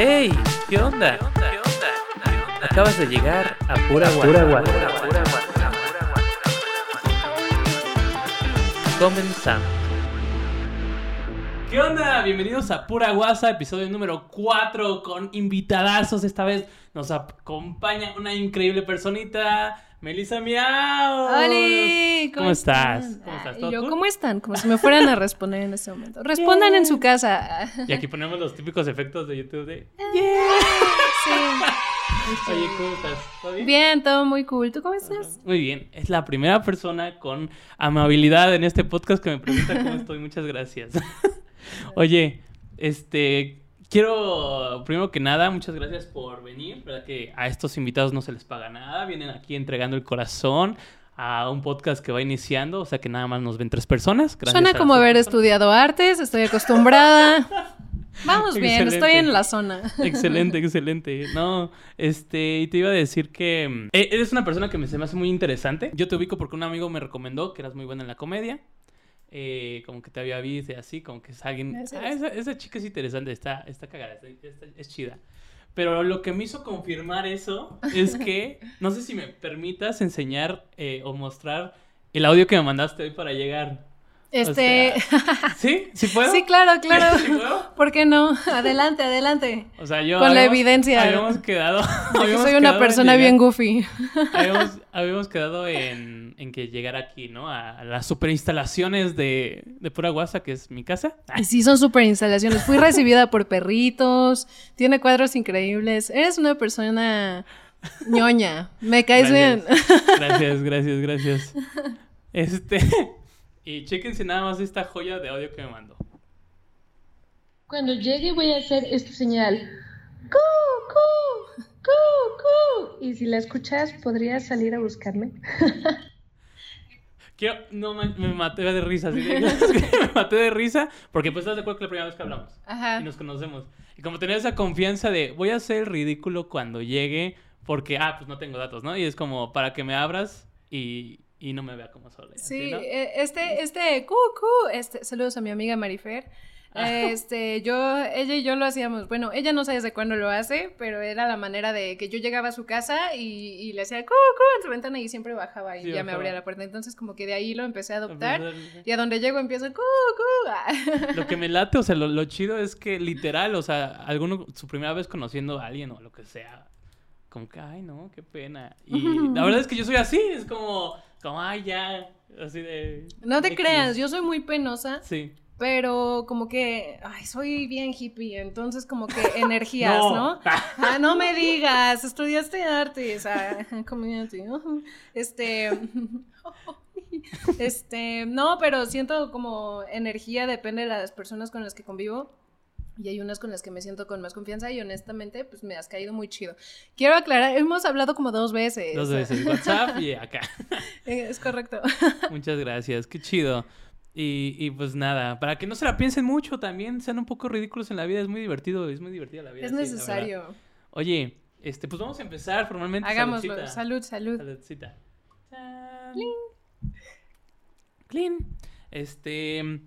¡Hey! ¿Qué onda? Acabas de llegar a Pura Guasa. Comenzamos. ¿Qué onda? Bienvenidos a Pura Guasa, episodio número 4 con invitadazos. Esta vez nos acompaña una increíble personita, Melissa Miau. ¡Holi! ¿Cómo estás? ¿Cómo estás? y ¿Todo yo, cool? ¿cómo están? Como si me fueran a responder en este momento. Respondan en su casa. Y aquí ponemos los típicos efectos de YouTube de... Sí. Oye, ¿cómo estás? ¿Todo bien? Bien, todo muy cool. ¿Tú cómo estás? Muy bien, es la primera persona con amabilidad en este podcast que me pregunta cómo estoy. Muchas gracias. Oye, este, quiero, primero que nada, muchas gracias por venir. ¿Verdad que a estos invitados no se les paga nada? Vienen aquí entregando el corazón a un podcast que va iniciando, o sea que nada más nos ven tres personas. Gracias Suena como haber estudiado artes, estoy acostumbrada. Vamos bien, estoy en la zona. Excelente, excelente. No, este, y te iba a decir que mm, e- eres una persona que me, se me hace muy interesante. Yo te ubico porque un amigo me recomendó que eras muy buena en la comedia. Eh, como que te había visto y así, como que es alguien. Ah, esa, esa chica es interesante, está, está cagada, está- está- es chida. Pero lo que me hizo confirmar eso es que, no sé si me permitas enseñar eh, o mostrar el audio que me mandaste hoy para llegar. Este. ¿Sí? ¿Sí puedo? sí, claro, claro. ¿Sí puedo? ¿Por qué no? Adelante, adelante. O sea, yo. Con la evidencia. Habíamos quedado. Habíamos soy una quedado persona llegar- bien goofy. Habíamos, habíamos quedado en, en que llegara aquí, ¿no? A, las super instalaciones de, de Pura Guasa, que es mi casa. Y sí, son súper instalaciones. Fui recibida por perritos, tiene cuadros increíbles. Eres una persona ñoña. Me caes bien. Gracias, gracias, gracias. Este. Y chéquense nada más esta joya de audio que me mandó. Cuando llegue voy a hacer esta señal. ¡Cu, cu! ¡Cu, cu! Y si la escuchas, ¿podrías salir a buscarme? Quiero, no me, me maté de risa, así de- me maté de risa, porque pues estás de acuerdo que la primera vez que hablamos Ajá. y nos conocemos. Y como tenía esa confianza de voy a hacer el ridículo cuando llegue, porque, ah, pues no tengo datos, ¿no? Y es como para que me abras y, y no me vea como sola. Sí, ¿no? eh, este, este, cu, cu, este, saludos a mi amiga Marifer. Ah. Este, yo, ella y yo lo hacíamos, bueno, ella no sabe desde cuándo lo hace, pero era la manera de que yo llegaba a su casa y, y le hacía cu, cu en su ventana y siempre bajaba y Sí, ya me bajaba. abría la puerta. Entonces, como que de ahí lo empecé a adoptar Empezar- y a donde llego empiezo cu, cu. ah. Lo que me late, o sea, lo, lo chido es que literal, o sea, alguno, su primera vez conociendo a alguien o lo que sea, como que, ay, no, qué pena. Y la verdad es que yo soy así, es como, como, ay, ya, así de... No te creas, yo soy muy penosa, Sí. pero como que, ay, soy bien hippie, entonces como que energías, No. ¿no? Ah, no me digas, estudiaste artes, ah, community. ujú. Este, este, no, pero siento como energía, depende de las personas con las que convivo. Y hay unas con las que me siento con más confianza y honestamente, pues me has caído muy chido. Quiero aclarar, hemos hablado como dos veces. Dos veces, WhatsApp y acá. Eh, Es correcto. Muchas gracias, qué chido. Y, y pues nada, para que no se la piensen mucho también, sean un poco ridículos en la vida, es muy divertido, es muy divertida la vida. Es sí, necesario. Oye, este, pues vamos a empezar formalmente. Hagámoslo. saludcita. Salud, salud. Saludcita. Chan. Clean. Este.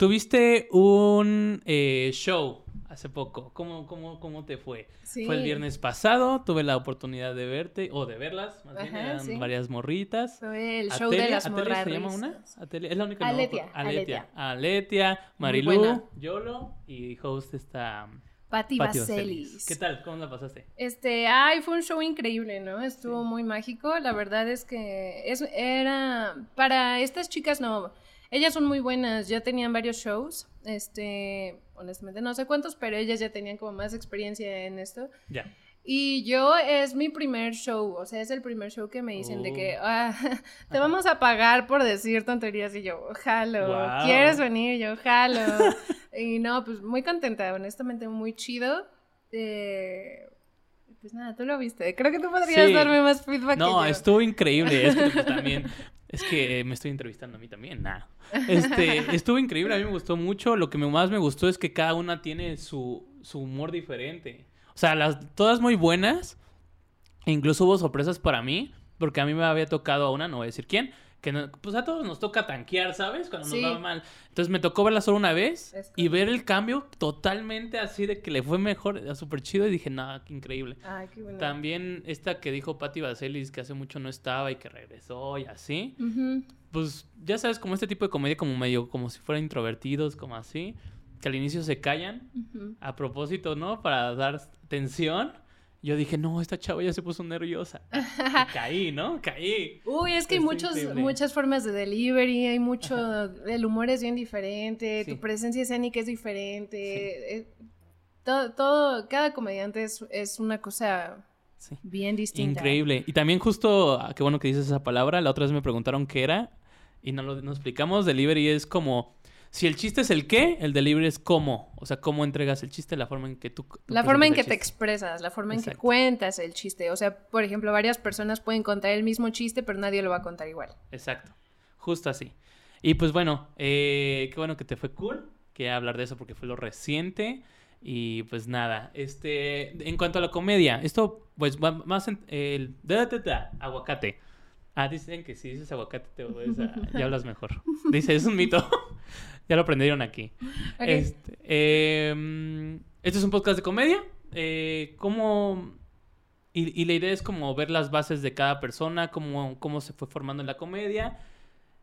Tuviste un eh, show hace poco. ¿Cómo, cómo, ¿Cómo te fue? Sí. Fue el viernes pasado. Tuve la oportunidad de verte o de verlas. Más bien, eran sí. varias morritas. Fue el show Atelia- de las ¿Atelia se llama una? Atelia, es la única. no, Aletia, Aletia. Aletia. Aletia, Marilu. Yolo y host está Patti Vaselis. ¿Qué tal? ¿Cómo la pasaste? Este, ay, fue un show increíble, ¿no? Estuvo muy mágico. La verdad es que es, era para estas chicas no, ellas son muy buenas. Ya tenían varios shows. Este, honestamente no sé cuántos, pero ellas ya tenían como más experiencia en esto. Ya. Y yo es mi primer show, o sea, es el primer show que me dicen de que Oh. ah, te vamos a pagar por decir tonterías y yo, jalo, Guau. ¿quieres venir? Yo, jalo. y no, pues muy contenta, honestamente muy chido. Eh, pues nada, tú lo viste. Creo que tú podrías Sí. darme más feedback. No, que yo. estuvo increíble. Es que pues, también. Es que me estoy entrevistando a mí también. Nah. Este, estuvo increíble. A mí me gustó mucho. Lo que más me gustó es que cada una tiene su, su humor diferente. O sea, las, todas muy buenas. E incluso hubo sorpresas para mí. Porque a mí me había tocado a una, no voy a decir quién, que no- pues a todos nos toca tanquear, ¿sabes? Cuando Sí. nos va mal. Entonces me tocó verla solo una vez y ver el cambio totalmente así de que le fue mejor, súper chido y dije, nada, qué increíble. Ay, qué bueno. También esta que dijo Patti Vaselis que hace mucho no estaba y que regresó y así. Pues ya sabes, como este tipo de comedia como medio, como si fueran introvertidos, como así, que al inicio se callan a propósito, ¿no? Para dar tensión. Yo dije, no, esta chava ya se puso nerviosa. Y caí, ¿no? Caí. Uy, es que hay muchos, increíble. muchas formas de delivery, hay mucho, el humor es bien diferente, Sí. tu presencia escénica es diferente, eh, todo, todo, cada comediante es, es una cosa Sí. bien distinta. Increíble. Y también justo, ah, qué bueno que dices esa palabra, la otra vez me preguntaron qué era y no lo no explicamos. Delivery es como, si el chiste es el qué, el delivery es cómo. O sea, cómo entregas el chiste, la forma en que tú... tú La forma en que te expresas, la forma en que cuentas el chiste. O sea, por ejemplo, varias personas pueden contar el mismo chiste, pero nadie lo va a contar igual. Exacto. Justo así. Y pues bueno, eh, qué bueno que te fue cool. Quería hablar de eso porque fue lo reciente. Y pues nada, este, en cuanto a la comedia, esto pues va más en el da, da, da, aguacate. Ah, dicen que si dices aguacate te vuelves a- ya hablas mejor. Dice, es un mito. Ya lo aprendieron aquí. Este, eh, este es un podcast de comedia. Eh, ¿Cómo...? Y, y la idea es como ver las bases de cada persona, cómo, cómo se fue formando en la comedia.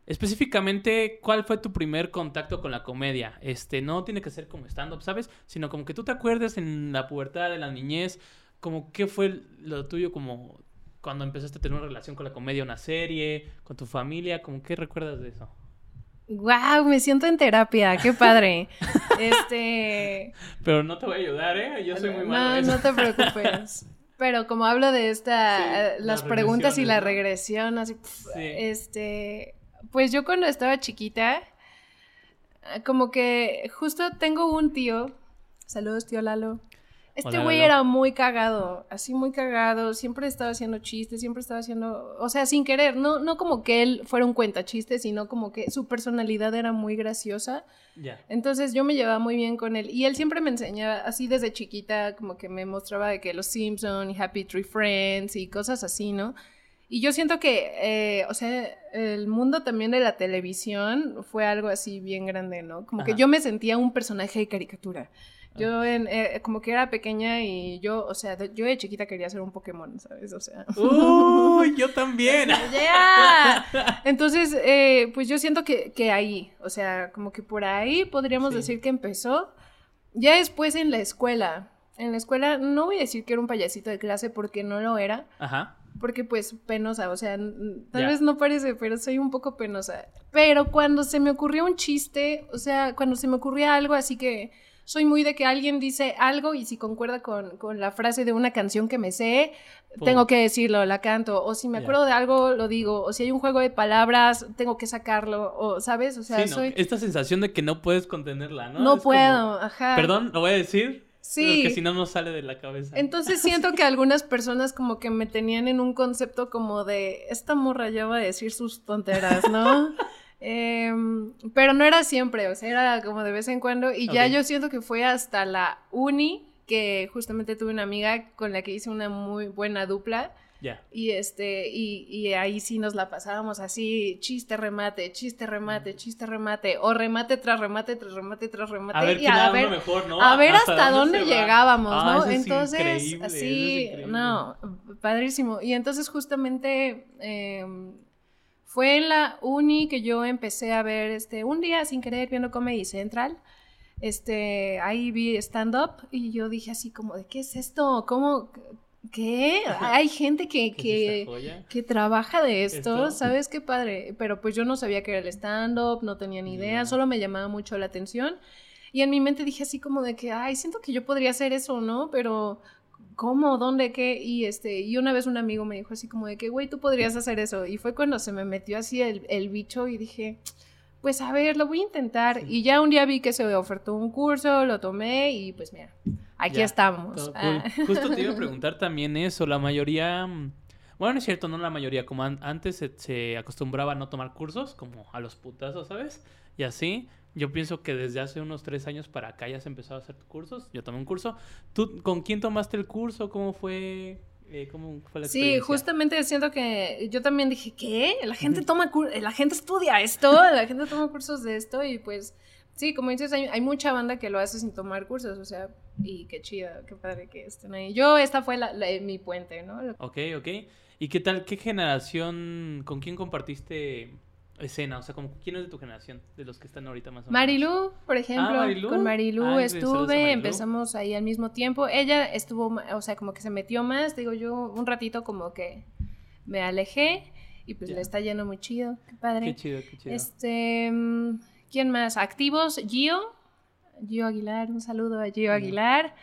Específicamente, ¿cuál fue tu primer contacto con la comedia? Este, no tiene que ser como stand-up, ¿sabes? Sino como que tú te acuerdes en la pubertad, de la niñez, como qué fue lo tuyo como cuando empezaste a tener una relación con la comedia, una serie, con tu familia, como qué recuerdas de eso. Wow, me siento en terapia, qué padre. este, Pero no te voy a ayudar, ¿eh? Yo soy muy no, malo. no eso. te preocupes. Pero como hablo de esta, Sí, eh, las preguntas y la ¿no? regresión, así, Sí. este, pues yo cuando estaba chiquita, como que justo tengo un tío, saludos tío Lalo, este güey era muy cagado, así muy cagado, siempre estaba haciendo chistes, siempre estaba haciendo, o sea, sin querer, no, no como que él fuera un cuentachistes, sino como que su personalidad era muy graciosa. Ya. Entonces yo me llevaba muy bien con él y él siempre me enseñaba, así desde chiquita, como que me mostraba de que los Simpson y Happy Tree Friends y cosas así, ¿no? Y yo siento que, eh, o sea, el mundo también de la televisión fue algo así bien grande, ¿no? Como que yo me sentía un personaje de caricatura. Yo en, eh, como que era pequeña y yo, o sea, de- yo de chiquita quería ser un Pokémon, ¿sabes? O sea... ¡Uy! Yo también. ¡Ya! Entonces, eh, pues yo siento que, que ahí, o sea, como que por ahí podríamos Sí. decir que empezó. Ya después en la escuela. En la escuela no voy a decir que era un payasito de clase porque no lo era, Ajá. porque pues penosa, o sea, tal vez no parece, pero soy un poco penosa. Pero cuando se me ocurrió un chiste, o sea, cuando se me ocurría algo así que soy muy de que alguien dice algo y si concuerda con, con la frase de una canción que me sé, Pum. tengo que decirlo, la canto. O si me acuerdo de algo, lo digo. O si hay un juego de palabras, tengo que sacarlo. O, ¿sabes? O sea, Sí, ¿no? soy... Esta sensación de que no puedes contenerla, ¿no? No, Es como, puedo, ajá. Perdón, lo voy a decir. Sí. Porque si no, no sale de la cabeza. Entonces siento que algunas personas como que me tenían en un concepto como de, esta morra ya va a decir sus tonteras, ¿no? Em, pero no era siempre, o sea, era como de vez en cuando. Y ya yo siento que fue hasta la uni que justamente tuve una amiga con la que hice una muy buena dupla. Ya. Y este, y, y ahí sí nos la pasábamos así, chiste, remate, chiste, remate, chiste, remate, o remate tras remate, tras remate, tras remate. A ver y a ver, mejor, ¿no? a ver hasta, dónde, llegábamos, Ah, ¿no? eso es entonces, eso es no, padrísimo. Y entonces justamente em, fue en la uni que yo empecé a ver, este, un día sin querer viendo Comedy Central, este, ahí vi stand-up y yo dije así como, ¿de qué es esto? ¿Cómo? ¿Qué? Hay gente que, ¿Qué que, que trabaja de esto, Esto. ¿sabes qué padre? Pero pues yo no sabía que era el stand-up, no tenía ni idea, solo me llamaba mucho la atención. Y en mi mente dije así como de que, ay, siento que yo podría hacer eso, ¿no? Pero, ¿cómo? ¿Dónde? ¿Qué? Y, este, y una vez un amigo me dijo así como de que, güey, tú podrías hacer eso. Y fue cuando se me metió así el, el bicho y dije, pues a ver, lo voy a intentar. Sí. Y ya un día vi que se ofertó un curso, lo tomé y pues mira, aquí Ya, estamos. Ah. cool. Justo te iba a preguntar también eso. La mayoría. mm, Bueno, no es cierto, no la mayoría. Como an- antes se, se acostumbraba a no tomar cursos, como a los putazos, ¿sabes? Y así. Yo pienso que desde hace unos tres años para acá ya se empezó a hacer cursos. Yo tomé un curso. ¿Tú con quién tomaste el curso? ¿Cómo fue? Eh, ¿Cómo fue la Sí, experiencia? justamente siento que yo también dije, ¿qué? La gente toma la gente estudia esto, la gente toma cursos de esto y pues sí, como dices, hay, hay mucha banda que lo hace sin tomar cursos, o sea, y qué chido, qué padre que estén ahí. Yo, esta fue la- la- mi puente, ¿no? Ok, ok. ¿Y qué tal, qué generación, con quién compartiste escena? O sea, como, ¿quién es de tu generación? De los que están ahorita más o menos. Marilu, por ejemplo, Marilú. con Marilu Ah, saludos a estuve, Marilú. empezamos ahí al mismo tiempo. Ella estuvo, o sea, como que se metió más, digo yo, un ratito como que me alejé y pues le está yendo muy chido, qué padre. Qué chido, qué chido. Este, mm, ¿quién más? Activos, Gio, Gio Aguilar, un saludo a Gio Aguilar.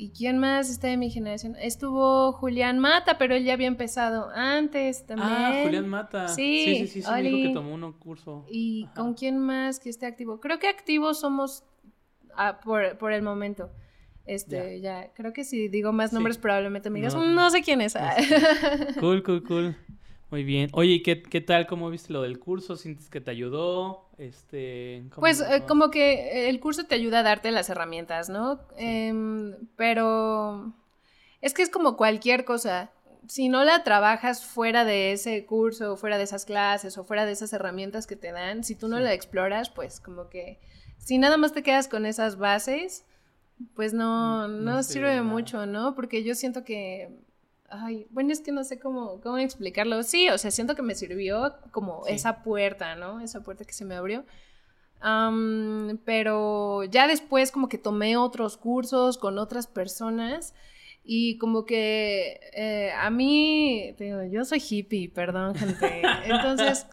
¿Y quién más está de mi generación? Estuvo Julián Mata, pero él ya había empezado antes también. Ah, Julián Mata. Sí, sí, sí, sí, sí, me dijo que tomó un curso. ¿Y Ajá. con quién más que esté activo? Creo que activos somos ah, por, por el momento. Este, ya. creo que si digo más Sí. nombres probablemente me digas, No. "Mm, no, sé quién es. Ah. Cool, cool, cool. Muy bien. Oye, ¿y qué, qué tal? ¿Cómo viste lo del curso? ¿Sientes que te ayudó? Este, ¿cómo- Pues eh, como que el curso te ayuda a darte las herramientas, ¿no? Em, pero es que es como cualquier cosa. Si no la trabajas fuera de ese curso, o fuera de esas clases, o fuera de esas herramientas que te dan, si tú no Sí. la exploras, pues como que si nada más te quedas con esas bases, pues no, Mm, no, no sirve mucho, ¿no? Porque yo siento que, ay, bueno, es que no sé cómo, cómo explicarlo. Sí, o sea, siento que me sirvió como Sí. esa puerta, ¿no? Esa puerta que se me abrió. Am, pero ya después como que tomé otros cursos con otras personas y como que eh, a mí, te digo, yo soy hippie, perdón gente. Entonces,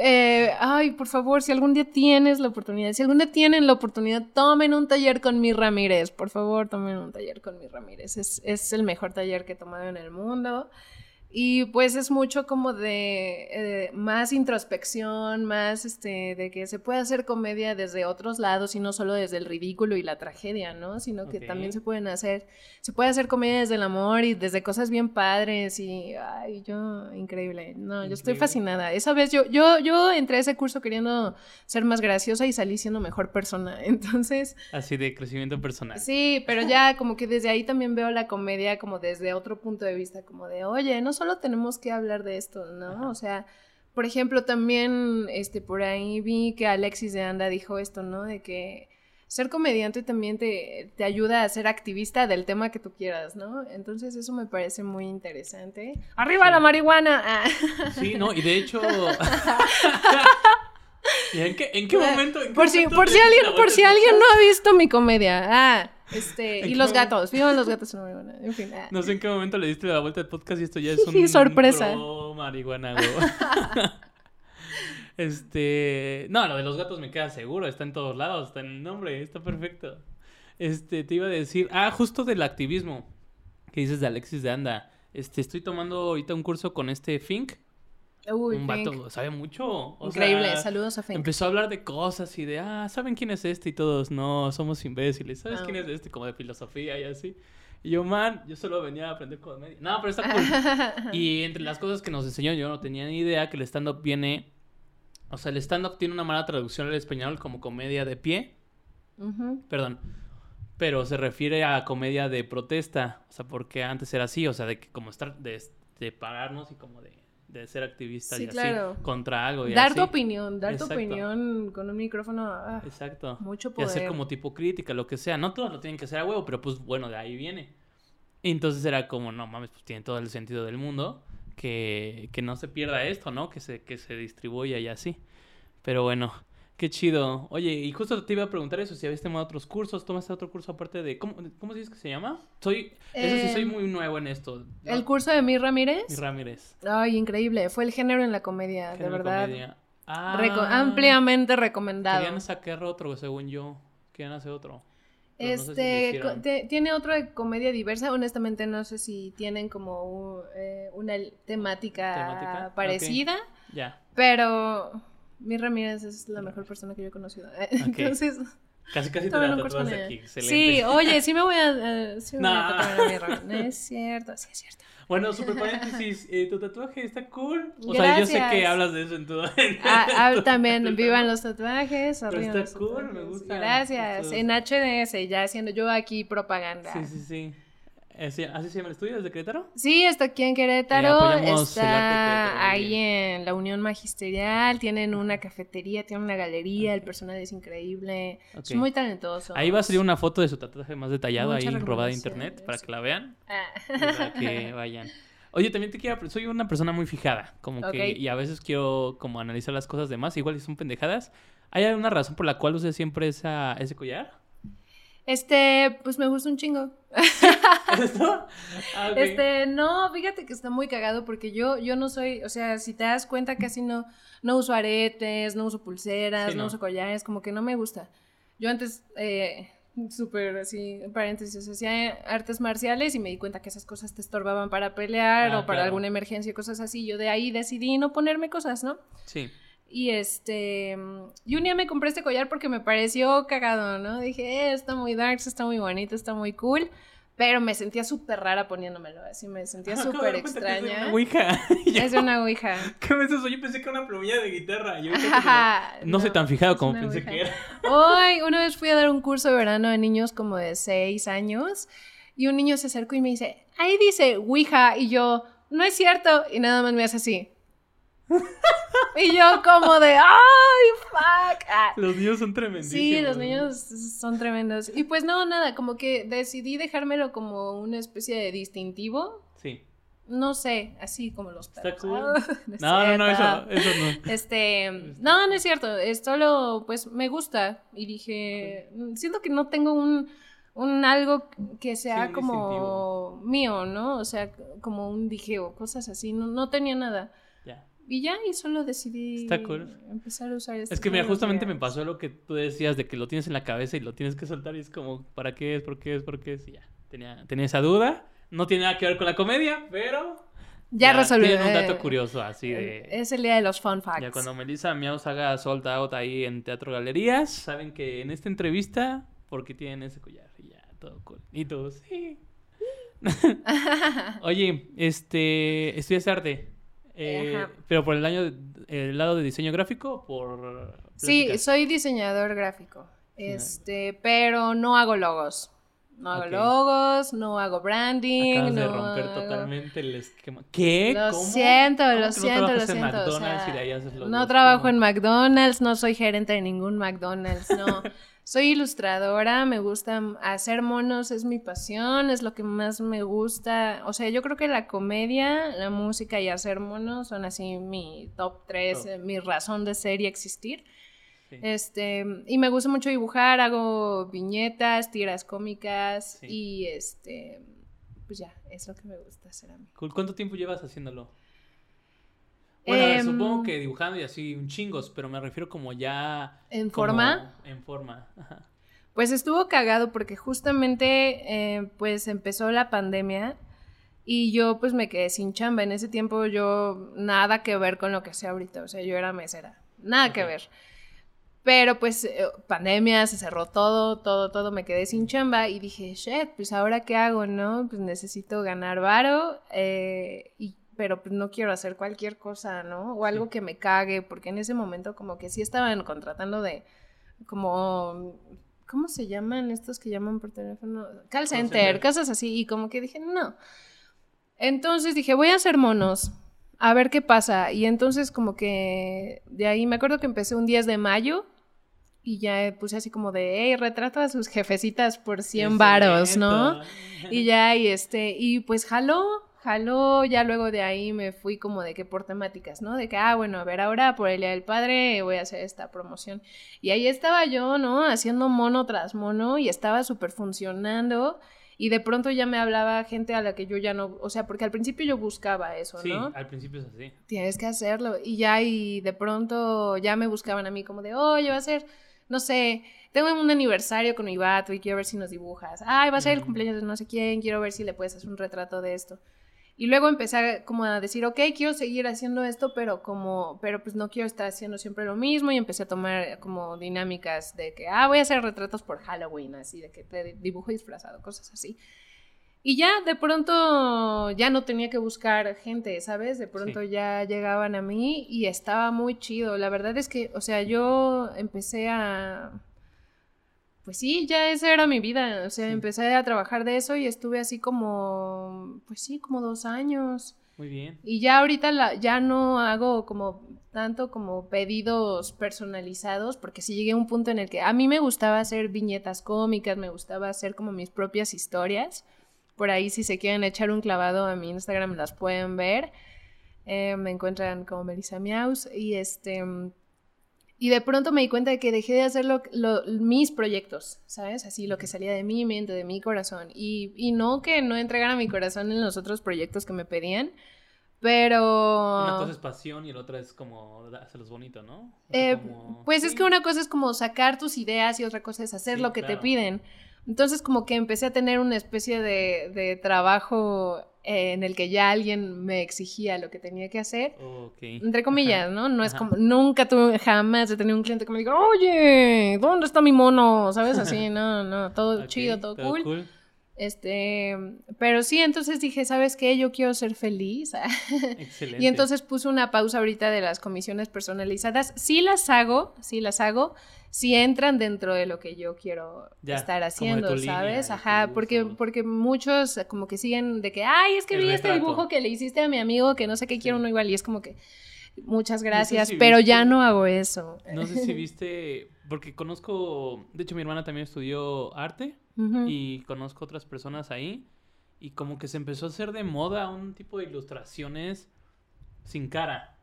eh, ay, por favor, si algún día tienes la oportunidad, si algún día tienen la oportunidad, tomen un taller con mi Ramírez, por favor, tomen un taller con mi Ramírez. Es, es el mejor taller que he tomado en el mundo. Y pues es mucho como de eh, más introspección, más este, de que se puede hacer comedia desde otros lados y no solo desde el ridículo y la tragedia, ¿no? Sino que también se pueden hacer, se puede hacer comedia desde el amor y desde cosas bien padres y, ay, yo, increíble. No, yo estoy fascinada. Esa vez yo, yo, yo entré a ese curso queriendo ser más graciosa y salí siendo mejor persona. Entonces, Así de crecimiento personal. Sí, pero ya como que desde ahí también veo la comedia como desde otro punto de vista, como de, oye, no solo tenemos que hablar de esto, ¿no? Ajá. O sea, por ejemplo, también este por ahí vi que Alexis de Anda dijo esto, ¿no? De que ser comediante también te, te ayuda a ser activista del tema que tú quieras, ¿no? Entonces eso me parece muy interesante. ¡Arriba Sí. la marihuana! Ah. Sí, no, y de hecho. ¿Y ¿En qué, en qué momento? en qué Por si, por si alguien, por si alguien no ha visto mi comedia. Ah, este, ¿En y los gatos, vivan los gatos en marihuana. En fin. ah. No sé en qué momento le diste la vuelta al podcast y esto ya es un. Sorpresa. pro marihuana, este. No, lo de los gatos me queda seguro, está en todos lados, está en el nombre, está perfecto. Este, te iba a decir. Ah, justo del activismo que dices de Alexis de Anda. Este, estoy tomando ahorita un curso con este Fink. Uy, un vato, sabe mucho. o Increíble, sea, saludos a Fink. Empezó a hablar de cosas y de, ah, ¿saben quién es este? Y todos, no, somos imbéciles. ¿Sabes Ah. quién es este? Como de filosofía y así. Y yo, man, yo solo venía a aprender comedia. No, pero está cool. y entre las cosas que nos enseñó, yo no tenía ni idea que el stand-up viene. O sea, el stand-up tiene una mala traducción al español como comedia de pie. Perdón. Pero se refiere a comedia de protesta. O sea, porque antes era así. O sea, de que como estar, de, de pararnos y como de, de ser activistas Sí, y así. Contra algo y Dar así. tu opinión, dar Exacto. tu opinión con un micrófono. ah, Exacto. mucho Y poder. hacer como tipo crítica, lo que sea. No todos lo tienen que hacer a huevo, pero pues bueno, de ahí viene. Y entonces era como, no mames, pues tiene todo el sentido del mundo que, que no se pierda esto, ¿no? Que se, que se distribuya y así. Pero bueno, qué chido. Oye, y justo te iba a preguntar eso, si habías tomado otros cursos, tomaste otro curso aparte de... ¿Cómo, cómo dices que se llama? Soy... Eso sí, soy Eh, muy nuevo en esto. ¿no? El curso de Mi Mi Ramírez. Ramírez. Ay, increíble. Fue el género en la comedia, de verdad. comedia. Ah, Reco- ampliamente recomendado. Querían sacar otro, según yo. Querían hacer otro. pero no sé si lo Este, tiene otro de comedia diversa. Honestamente, no sé si tienen como un- eh, una temática, ¿Temática? parecida, Ya. pero Mi Ramírez es la mejor persona que yo he conocido. Entonces, Casi, casi te la tatuas aquí. Excelente. Sí, oye, sí me voy a, eh, sí me voy a tatuar a Mi Ramírez. No es cierto, sí es cierto. Bueno, super paréntesis. eh, tu tatuaje está cool. O sea, yo sé que Gracias. hablas de eso en tu. en Ah, ah, tu- también vivan los tatuajes. Pero está cool, me tatuajes. gusta. Gracias. En HDS, ya haciendo yo aquí propaganda. Sí, sí, sí. ¿Así se llama el estudio? ¿Es de Querétaro? Sí, está aquí en Querétaro. Eh, está ahí en la Unión Magisterial. Tienen una cafetería, tienen una galería. El personal es increíble. Ok. Son muy talentosos. Ahí va a salir una foto de su tatuaje más detallado Muchas ahí robada de internet para que la vean Ah. y para que vayan. Oye, también te quiero, soy una persona muy fijada, como que, y a veces quiero como analizar las cosas de más, igual si son pendejadas. ¿Hay alguna razón por la cual uses siempre esa, ese collar? Este, pues me gusta un chingo. Ah. Este, no, fíjate que está muy cagado porque yo, yo no soy, o sea, si te das cuenta, casi no, no uso aretes, no uso pulseras, Sí, no. no. uso collares, como que no me gusta. Yo antes, eh, súper así, paréntesis, hacía artes marciales y me di cuenta que esas cosas te estorbaban para pelear Ah, o para claro. alguna emergencia, cosas así. Yo de ahí decidí no ponerme cosas, ¿no? Sí. Y este, y un día me compré este collar porque me pareció cagado, ¿no? Dije, eh, está muy dark, está muy bonito, está muy cool. Pero me sentía súper rara poniéndomelo, así me sentía de súper que es de extraña. una ouija. Es de una ouija. ¿Qué me es eso? Yo pensé que era una plumilla de guitarra. Yo Ajá, no, soy tan fijado como pensé ouija. que era. Hoy, una vez fui a dar un curso de verano a niños como de 6 años y un niño se acercó y me dice, ahí dice Ouija y yo, no es cierto, y nada más me hace así. y yo como de, ay, fuck. Ah, Los niños son tremendísimos. Sí, los niños son tremendos. Y pues no, nada, como que decidí dejármelo como una especie de distintivo. Sí. No sé, así como los perros. No, no, no, eso, eso no. Este, no, no es cierto, es solo, pues me gusta. Y dije, siento que no tengo un, un algo que sea como mío, ¿no? O sea, como un dije o cosas así, no, no tenía nada. Ya. Y ya, y solo decidí Está cool. empezar a usar esto. Es que mira, justamente me pasó lo que tú decías de que lo tienes en la cabeza y lo tienes que soltar y es como, ¿para qué es? ¿Por qué es? ¿Por qué es? Y ya, tenía, tenía esa duda. No tiene nada que ver con la comedia, pero... Ya, resolví. Tiene un dato eh, curioso así de... Es el día de los fun facts. Ya cuando Melissa Miaus haga sold out ahí en Teatro Galerías, saben que en esta entrevista, porque tienen ese collar? Y ya, todo cool. Y todos, sí. Oye, este, estudias arte. Eh, Ajá. pero por el año, el lado de diseño gráfico por Sí, soy diseñador gráfico. Este, pero no hago logos. No hago logos, no hago branding. Acabas de no romper hago- totalmente el esquema. ¿Qué? Lo ¿Cómo? siento, ¿Cómo lo que no siento, lo siento. o sea, no trabajo ¿Cómo? en McDonald's, no soy gerente de ningún McDonald's, no. soy ilustradora, me gusta hacer monos, es mi pasión, es lo que más me gusta. O sea, yo creo que la comedia, la música y hacer monos son así mi top 3, Top. mi razón de ser y existir. Sí. Este, y me gusta mucho dibujar, hago viñetas, tiras cómicas Sí. y este, pues ya, es lo que me gusta hacer a mí. ¿Cuánto tiempo llevas haciéndolo? Bueno, a ver, Em, supongo que dibujando y así un chingos, pero me refiero como ya... ¿En como forma? En forma, ajá. Pues estuvo cagado porque justamente eh, pues empezó la pandemia y yo pues me quedé sin chamba. En ese tiempo yo nada que ver con lo que sé ahorita, o sea, yo era mesera, nada que Ok. ver. Pero pues eh, pandemia, se cerró todo, todo, todo, me quedé sin chamba y dije, shit, pues ahora qué hago, ¿no? Pues necesito ganar varo, eh, y, pero pues no quiero hacer cualquier cosa, ¿no? O algo que me cague, porque en ese momento como que sí estaban contratando de, como, ¿cómo se llaman estos que llaman por teléfono? Call center, cosas así, y como que dije, no. Entonces dije, voy a hacer monos, a ver qué pasa. Y entonces como que de ahí me acuerdo que empecé un 10 de mayo y ya puse así como de, hey, retrata a sus jefecitas por 100 Es varos, ¿no? Y ya, y este, y pues jaló, jaló, ya luego de ahí me fui como de que por temáticas, ¿no? De que, ah, bueno, a ver, ahora por el Día del Padre voy a hacer esta promoción. Y ahí estaba yo, ¿no? Haciendo mono tras mono y estaba súper funcionando. Y de pronto ya me hablaba gente a la que yo ya no, o sea, porque al principio yo buscaba eso, Sí, ¿no? al principio es así. Tienes que hacerlo. Y ya, y de pronto ya me buscaban a mí como de, oye, va a ser, no sé, tengo un aniversario con mi vato y quiero ver si nos dibujas. Ay, va a ser el cumpleaños de no sé quién, quiero ver si le puedes hacer un retrato de esto. Y luego empecé a, como a decir, ok, quiero seguir haciendo esto, pero como, pero pues no quiero estar haciendo siempre lo mismo. Y empecé a tomar como dinámicas de que, ah, voy a hacer retratos por Halloween, así, de que te dibujo disfrazado, cosas así. Y ya de pronto ya no tenía que buscar gente, ¿sabes? De pronto Sí. ya llegaban a mí y estaba muy chido. La verdad es que, o sea, yo empecé a pues sí, ya esa era mi vida. O sea, Sí. empecé a trabajar de eso y estuve así como, pues sí, como dos años. Muy bien. Y ya ahorita la, ya no hago como tanto como pedidos personalizados, porque sí llegué a un punto en el que a mí me gustaba hacer viñetas cómicas, me gustaba hacer como mis propias historias. Por ahí si se quieren echar un clavado a mi Instagram las pueden ver. Eh, me encuentran como Melissa Miaus y este... Y de pronto me di cuenta de que dejé de hacer lo- lo- mis proyectos, ¿sabes? Así lo que salía de mi mente, de mi corazón. Y, y no que no entregara mi corazón en los otros proyectos que me pedían, pero... Una cosa es pasión y la otra es como hacerlos bonito, ¿no? O sea, Eh, como- pues es sí. que una cosa es como sacar tus ideas y otra cosa es hacer Sí, lo que te claro. piden. Entonces como que empecé a tener una especie de, de trabajo eh, en el que ya alguien me exigía lo que tenía que hacer. Entre comillas, ¿no? No es Ajá. como, nunca tuve, jamás he tenido un cliente que me diga, oye, ¿dónde está mi mono? ¿Sabes? Así, no, no, todo chido, todo todo cool. Este, pero sí, entonces dije, ¿sabes qué? Yo quiero ser feliz. Excelente. Y entonces puse una pausa ahorita de las comisiones personalizadas. Sí las hago, sí las hago, si entran dentro de lo que yo quiero Ya, estar haciendo, línea, ¿sabes? Ajá, porque, porque muchos como que siguen de que, ay, es que El vi este dibujo que le hiciste a mi amigo, que no sé qué quiero Sí. uno igual, y es como que, muchas gracias, si pero ya no hago eso. No sé si viste, porque conozco, de hecho mi hermana también estudió arte y conozco otras personas ahí y como que se empezó a hacer de moda un tipo de ilustraciones sin cara.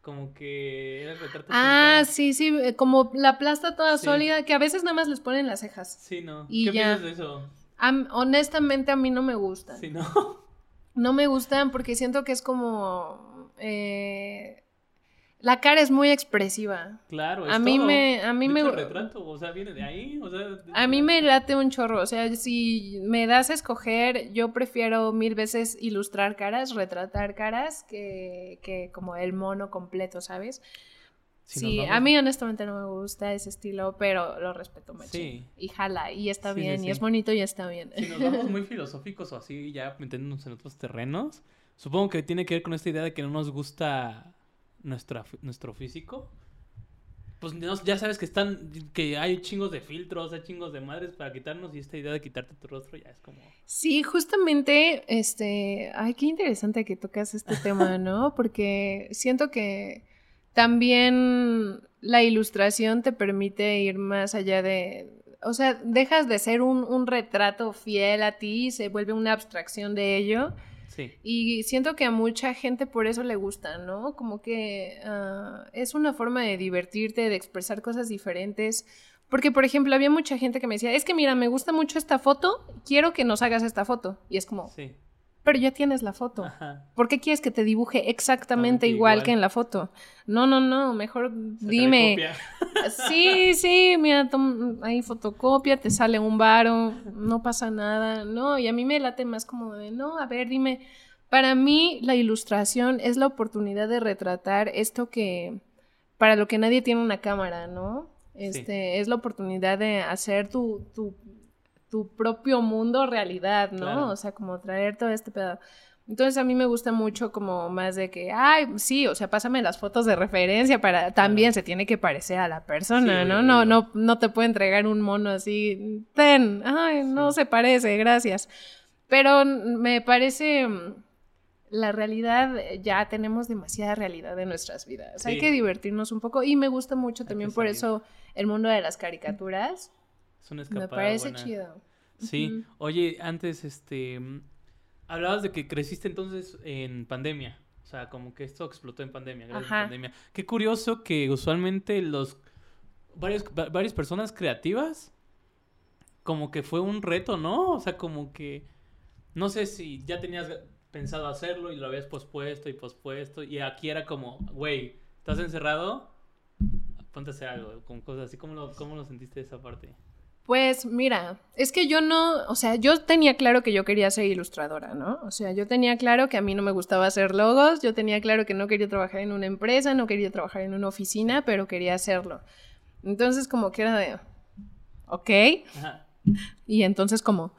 Como que era el retrato sin Ah, cara. sí, sí, eh, como la plasta toda Sí. sólida, que a veces nada más les ponen las cejas. Sí, ¿no? Y ¿Qué ya. piensas de eso? Am- honestamente a mí no me gustan. Sí, ¿no? No me gustan porque siento que es como... eh, la cara es muy expresiva. Claro, es A mí todo. me- a mí De me- hecho, el retrato, o sea, viene de ahí, o sea... de- A mí me late un chorro. O sea, si me das a escoger, yo prefiero mil veces ilustrar caras, retratar caras, que, que como el mono completo, ¿sabes? Si Sí, a mí honestamente no me gusta ese estilo, pero lo respeto mucho. Sí. Y jala, y está Sí, sí, bien, sí. y es bonito y está bien. Si nos vamos muy filosóficos o así, ya metiéndonos en otros terrenos, supongo que tiene que ver con esta idea de que no nos gusta nuestra, nuestro físico. Pues ya sabes que están, que hay chingos de filtros, hay chingos de madres para quitarnos y esta idea de quitarte tu rostro ya es como... Sí, justamente, este, ay, qué interesante que tocas este tema, ¿no? Porque siento que también la ilustración te permite ir más allá de, o sea, dejas de ser un, un retrato fiel a ti, y se vuelve una abstracción de ello. Sí, Y siento que a mucha gente por eso le gusta, ¿no? Como que ah, es una forma de divertirte, de expresar cosas diferentes. Porque, por ejemplo, había mucha gente que me decía, es que mira, me gusta mucho esta foto, quiero que nos hagas esta foto. Y es como, sí. Pero ya tienes la foto. Ajá. ¿Por qué quieres que te dibuje exactamente igual, igual. que en la foto? No, no, no, mejor dime. Sí, sí, mira, ahí fotocopia, te sale un varo, no pasa nada, no, y a mí me late más como de, no, a ver, dime, para mí la ilustración es la oportunidad de retratar esto que, para lo que nadie tiene una cámara, ¿no? Este, es la oportunidad de hacer tu, tu, tu propio mundo realidad, ¿no? Claro. O sea, como traer todo este pedazo. Entonces a mí me gusta mucho como más de que, ay, sí, o sea, pásame las fotos de referencia para, también se tiene que parecer a la persona, Sí, ¿no? No, no, no te puede entregar un mono así, ten, ay, no se parece, gracias. Pero me parece, mm, la realidad, eh, ya tenemos demasiada realidad en nuestras vidas. Hay que divertirnos un poco y me gusta mucho también por eso el mundo de las caricaturas. Es una Me escapada parece buena. chido. Sí. Oye, antes, este... Hablabas de que creciste entonces en pandemia. O sea, como que esto explotó en pandemia, gracias a pandemia. Qué curioso que usualmente los... Varios, va- varias personas creativas como que fue un reto, ¿no? O sea, como que... No sé si ya tenías pensado hacerlo y lo habías pospuesto y pospuesto. Y aquí era como, güey, ¿estás encerrado? Ponte a hacer algo, con cosas así. ¿Cómo lo, cómo lo sentiste esa parte? Pues mira, es que yo no, o sea, yo tenía claro que yo quería ser ilustradora, ¿no? O sea, yo tenía claro que a mí no me gustaba hacer logos, yo tenía claro que no quería trabajar en una empresa, no quería trabajar en una oficina, pero quería hacerlo. Entonces como que era de, ok, Ajá. y entonces como,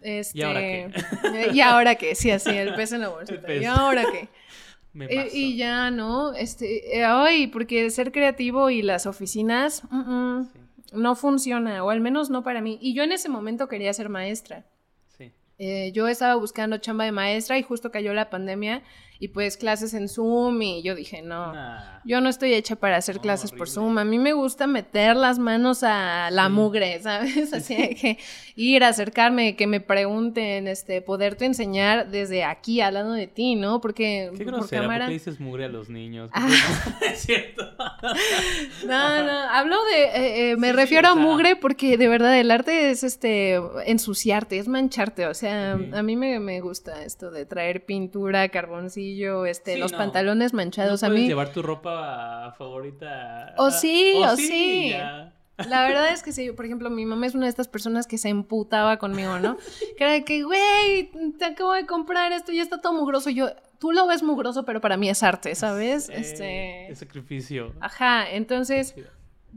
este, ¿Y ahora qué? ¿Y ahora qué? Sí, así, el pez en la bolsita. pez. ¿Y ahora qué? Me pasó. y ya, ¿no? Este, ay, porque ser creativo y las oficinas, mm, mm. Sí. No funciona, o al menos no para mí. Y yo en ese momento quería ser maestra. Sí. Eh, yo estaba buscando chamba de maestra y justo cayó la pandemia y pues clases en Zoom y yo dije, no, Nah. yo no estoy hecha para hacer No, clases por. Zoom. A mí me gusta meter las manos a la Sí. mugre, ¿sabes? Así de que ir, acercarme, que me pregunten, este, poderte enseñar desde aquí al lado de ti, ¿no? Porque Qué por grosera, ¿por cámara... qué dices mugre a los niños? Ah. es cierto. No, no, hablo de, eh, eh, me Sí, refiero a mugre porque de verdad el arte es este ensuciarte, es mancharte, o sea, a mí me, me gusta esto de traer pintura, carboncillo, este, Sí, los no. pantalones No manchados a mí. llevar tu ropa favorita. O sí, o sí. La verdad es que sí, por ejemplo, mi mamá es una de estas personas que se emputaba conmigo, ¿no? Que era de que, güey, te acabo de comprar esto y ya está todo mugroso. Yo, tú lo ves mugroso, pero para mí es arte, ¿sabes? Eh, Este, Es sacrificio. ajá, entonces...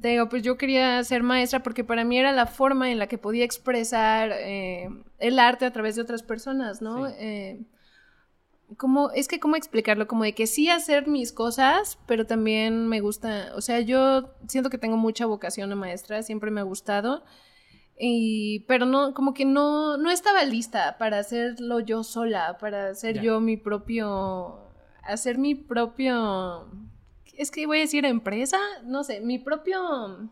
Te digo, pues yo quería ser maestra porque para mí era la forma en la que podía expresar eh, el arte a través de otras personas, ¿no? Sí. Eh, como, es que, ¿cómo explicarlo? Como de que sí hacer mis cosas, pero también me gusta, o sea, yo siento que tengo mucha vocación de maestra, siempre me ha gustado, y, pero no, como que no, no estaba lista para hacerlo yo sola, para hacer yo mi propio, hacer mi propio, es que voy a decir empresa, no sé, mi propio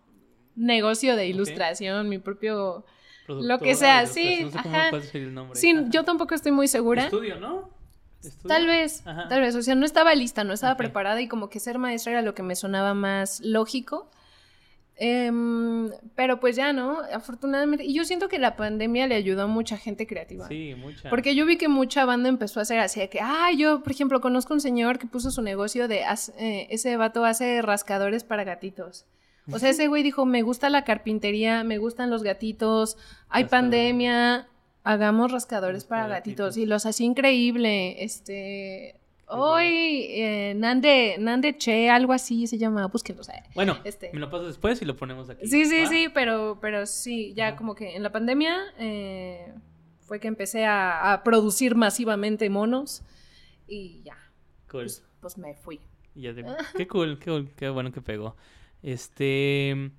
negocio de ilustración, mi propio... Lo que sea, sí, No sé cómo ajá. puede ser el nombre. Sí, yo tampoco estoy muy segura. Estudio, ¿no? ¿Estudio? Tal vez, Ajá. tal vez, o sea, no estaba lista, no estaba Ok. preparada y como que ser maestra era lo que me sonaba más lógico. Em, pero pues ya, ¿no? Afortunadamente, y yo siento que la pandemia le ayudó a mucha gente creativa. Sí, mucha. Porque yo vi que mucha banda empezó a hacer así de que, ah, yo, por ejemplo, conozco un señor que puso su negocio de, eh, ese vato hace rascadores para gatitos. O sea, ese güey dijo, me gusta la carpintería, me gustan los gatitos, hay Rascadores. pandemia, hagamos rascadores para Para gatitos. gatitos. Y los hacía increíble, este... Hoy, eh, Nande, Nande Che, algo así se llama, búsquenlo, sea, Bueno, este- me lo pasas después y lo ponemos aquí. Sí, sí, ¿va? sí, pero, pero sí, ya como que en la pandemia eh, fue que empecé a, a producir masivamente monos y ya, Cool. pues, pues me fui. Y ya te- Qué cool, qué cool, qué bueno que pegó. Este.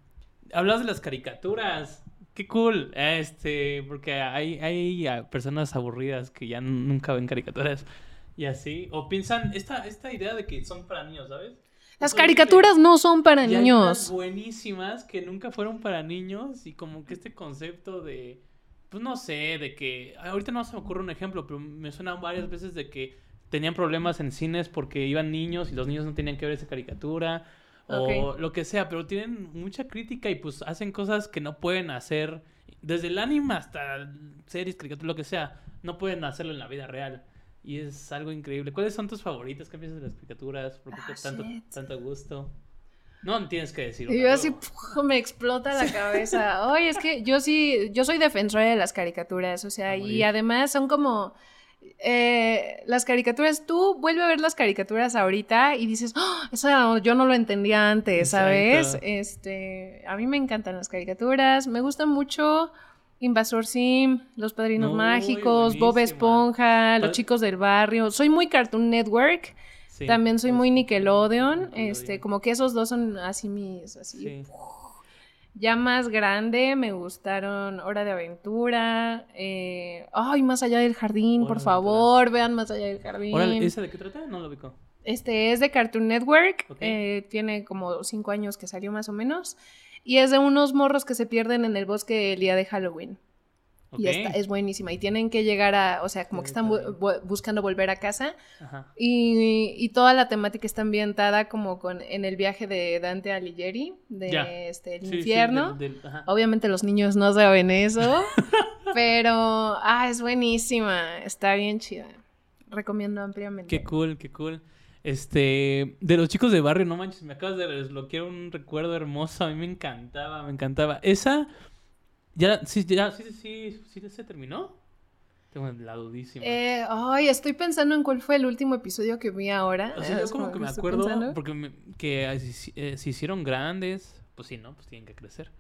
Hablas de las caricaturas. Qué cool. Este, porque hay, hay personas aburridas que ya nunca ven caricaturas y así. O piensan esta, esta idea de que son para niños, ¿sabes? Las caricaturas no son para Y hay unas niños. buenísimas que nunca fueron para niños y como que este concepto de, pues no sé, de que, ahorita no se me ocurre un ejemplo, pero me suenan varias veces de que tenían problemas en cines porque iban niños y los niños no tenían que ver esa caricatura o lo que sea, pero tienen mucha crítica y pues hacen cosas que no pueden hacer, desde el anime hasta series, caricaturas, lo que sea, no pueden hacerlo en la vida real. Y es algo increíble. ¿Cuáles son tus favoritas? ¿Qué piensas de las caricaturas? ¿Por qué Ah, te- tanto, shit. tanto gusto? No tienes que decir. Y yo así me explota la cabeza. Oye, es que yo sí, yo soy defensora de las caricaturas, o sea, y además son como eh, las caricaturas, tú vuelve a ver las caricaturas ahorita y dices, "Ah, eso yo no lo entendía antes, ¿sabes? Exacto. Este, a mí me encantan las caricaturas, me gusta mucho Invasor Sim, Los Padrinos Uy, Mágicos, Bob. Esponja, Los Chicos del Barrio. Soy muy Cartoon Network. Sí, También soy muy Nickelodeon, Nickelodeon. este, como que esos dos son así mis, así. Sí. Ya más grande me gustaron Hora de Aventura, eh, ay, Más allá del jardín, Hora por de favor, vean Más allá del jardín. Órale, ¿esa de qué trata? No lo ubico. Este es de Cartoon Network, eh, tiene como cinco años que salió más o menos, y es de unos morros que se pierden en el bosque el día de Halloween. Y está- es buenísima. Y tienen que llegar a, o sea, como que están bu- padre. bu- buscando volver a casa. Ajá. Y, y toda la temática está ambientada como con en el viaje de Dante Alighieri, de este, el Sí, sí, infierno. del- del- ajá. Obviamente los niños no saben eso, pero ah, es buenísima, está bien chida. Recomiendo ampliamente. Qué cool, qué cool. Este, de los chicos de barrio, no manches, me acabas de desbloquear un recuerdo hermoso. A mí me encantaba, me encantaba. Esa, ya, sí, ya, sí, sí, sí, sí, se terminó. Tengo la dudísima. Eh, ay, estoy pensando en cuál fue el último episodio que vi ahora. O sea, yo Es como que me acuerdo porque me- que eh, se eh, se hicieron grandes. Pues sí, ¿no? Pues tienen que crecer.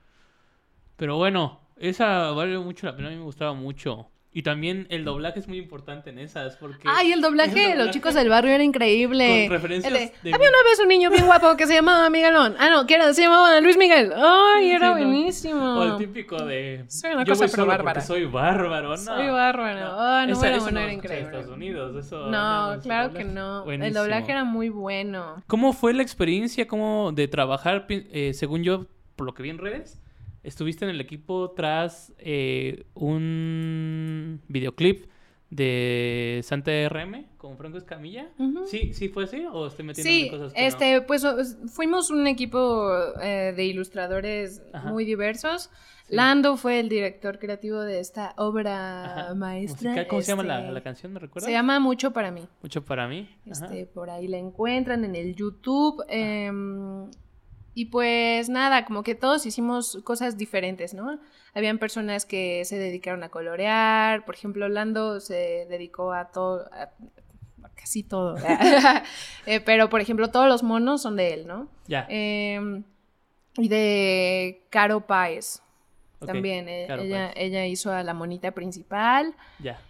Pero bueno, esa vale mucho la pena. A mí me gustaba mucho. Y también el doblaje es muy importante en esas, porque... Ay, el doblaje de los chicos del barrio era increíble. Con referencias El de, de- Había una vez un niño bien guapo que se llamaba Miguelón. Ah, no, que era, se llamaba Luis Miguel. Ay, Sí, era sí, no. buenísimo. O el típico de... Soy una yo cosa voy pero bárbara". soy bárbaro, ¿no? Soy bárbaro. Ah, no, Esa- era eso bueno, no era increíble. Estados Unidos, eso... No, claro que no. El doblaje era muy bueno. ¿Cómo fue la experiencia como de trabajar, eh, según yo, por lo que vi en redes? Estuviste en el equipo tras eh, un videoclip de Santa RM con Franco Escamilla. ¿Sí, ¿Sí fue así? ¿O estoy metiendo Sí, cosas que no? este, pues fuimos un equipo eh, de ilustradores Ajá. muy diversos. Sí. Lando fue el director creativo de esta obra Ajá. maestra. Musical, ¿Cómo se llama la, este, la canción? ¿Me recuerdas? Se llama Mucho para mí. Mucho para mí. Ajá. Este, por ahí la encuentran en el YouTube. Y pues nada, como que todos hicimos cosas diferentes, ¿no? Habían personas que se dedicaron a colorear, por ejemplo, Lando se dedicó a todo, a, casi todo. Eh, pero, por ejemplo, todos los monos son de él, ¿no? Ya. Em, y de Caro Páez también. eh, Caro ella, Páez. ella hizo a la monita principal. Ya.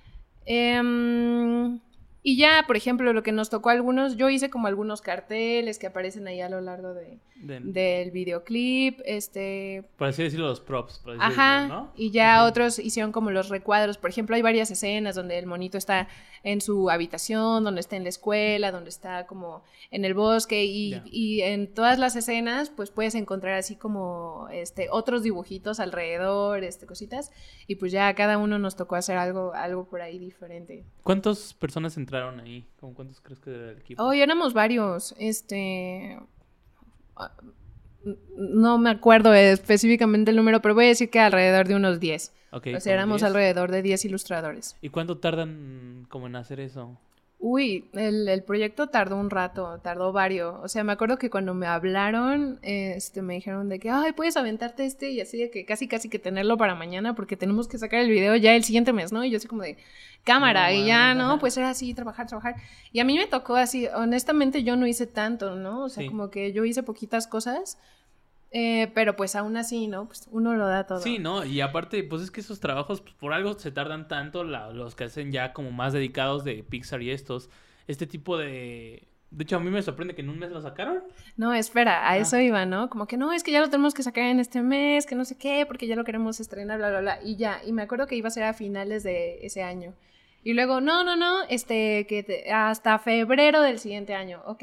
Em, y ya, por ejemplo, lo que nos tocó a algunos, yo hice como algunos carteles que aparecen ahí a lo largo de, De- del videoclip, este, Por así decirlo, los props. Por así ajá, decirlo, ¿no? y ya otros hicieron como los recuadros, por ejemplo, hay varias escenas donde el monito está en su habitación, donde está en la escuela, donde está como en el bosque y, y en todas las escenas pues puedes encontrar así como este otros dibujitos alrededor, este cositas y pues ya a cada uno nos tocó hacer algo algo por ahí diferente. ¿Cuántas personas entraron ¿Cuántos crees que era el equipo? Hoy éramos varios, este... No me acuerdo específicamente el número, pero voy a decir que alrededor de unos 10. Ok, o sea, éramos 10. alrededor de 10 ilustradores. ¿Y cuánto tardan como en hacer eso? Uy, el, el proyecto tardó un rato, tardó varios. O sea, me acuerdo que cuando me hablaron, este, me dijeron de que, ay, puedes aventarte este y así de que casi, casi que tenerlo para mañana porque tenemos que sacar el video ya el siguiente mes, ¿no? Y yo así como de cámara No y ya, ¿no? ajá. Pues era así, trabajar, trabajar. Y a mí me tocó así, honestamente yo no hice tanto, ¿no? O sea, Sí. como que yo hice poquitas cosas, eh, pero pues aún así, ¿no? Pues uno lo da todo. Sí, ¿no? Y aparte, pues es que esos trabajos, pues, por algo se tardan tanto la- los que hacen ya como más dedicados de Pixar y estos. Este tipo de... De hecho, a mí me sorprende que en un mes lo sacaron. No, espera, a Ah. eso iba, ¿no? Como que no, es que ya lo tenemos que sacar en este mes, que no sé qué, porque ya lo queremos estrenar, bla, bla, bla. Y ya, y me acuerdo que iba a ser a finales de ese año. Y luego, no, no, no, este, que te- hasta febrero del siguiente año. Ok,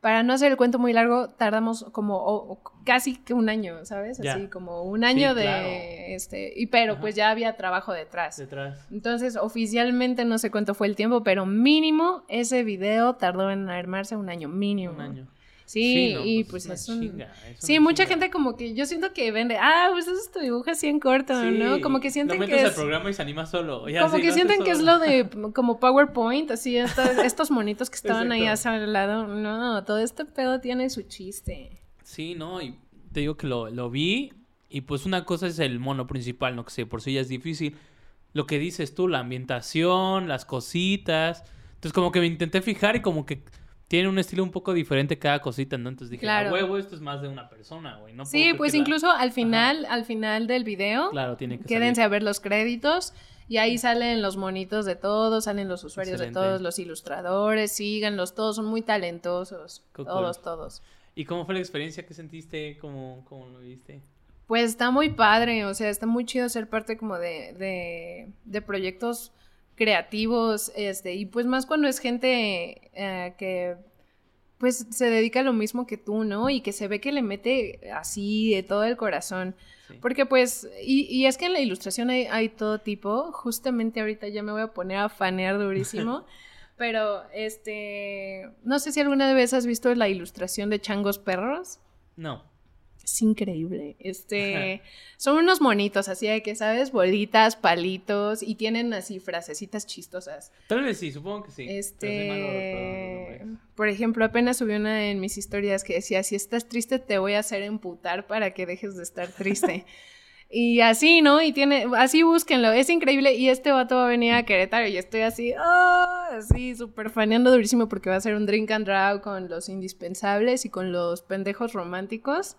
para no hacer el cuento muy largo, tardamos como o- o casi que un año, ¿sabes? Ya. Así como un año de, claro. este, y pero Ajá. pues ya había trabajo detrás. Detrás. Entonces, oficialmente no sé cuánto fue el tiempo, pero mínimo ese video tardó en armarse un año, mínimo. Un año. Sí, no, y pues pues es un... chinga, es Sí, mucha chinga. gente como que yo siento que vende, ah, pues eso es tu dibujo así en corto, ¿no? Como que sienten que es... al programa y se anima solo. Ya, Como sí, que sienten que es lo de como PowerPoint, así estos, estos monitos que estaban ahí el lado. No, todo este pedo tiene su chiste. Sí, no, y te digo que lo, lo vi y pues una cosa es el mono principal, no que sé, por sí ya es difícil. Lo que dices tú, la ambientación, las cositas. Entonces como que me intenté fijar y como que tiene un estilo un poco diferente cada cosita, ¿no? Entonces dije, Claro. a huevo, esto es más de una persona, güey. No Sí, pues la- incluso al final, al final del video, Claro, tiene que quédense salir. a ver los créditos. Y ahí salen los monitos de todos, salen los usuarios Excelente. de todos, los ilustradores, síganlos, todos son muy talentosos. Todos, todos. ¿Y cómo fue la experiencia? ¿Qué sentiste? ¿Cómo, cómo lo viste? Pues está muy padre, o sea, está muy chido ser parte como de, de, de proyectos creativos, este, y pues más cuando es gente eh, que pues se dedica a lo mismo que tú, ¿no? Y que se ve que le mete así de todo el corazón. Sí. Porque pues, y, y es que en la ilustración hay, hay todo tipo, justamente ahorita ya me voy a poner a fanear durísimo, pero este, no sé si alguna vez has visto la ilustración de Changos Perros. No. Es increíble. Este, son unos monitos, así de que, ¿sabes? Bolitas, palitos y tienen así frasecitas chistosas. Tal vez sí, supongo que sí. Este, por ejemplo, apenas subí una en mis historias que decía, si estás triste te voy a hacer emputar para que dejes de estar triste. y así, ¿no? Y tiene, así búsquenlo, es increíble. Y este vato va a venir a Querétaro y estoy así, ¡ah! así, súper faneando durísimo porque va a ser un drink and draw con los indispensables y con los pendejos románticos.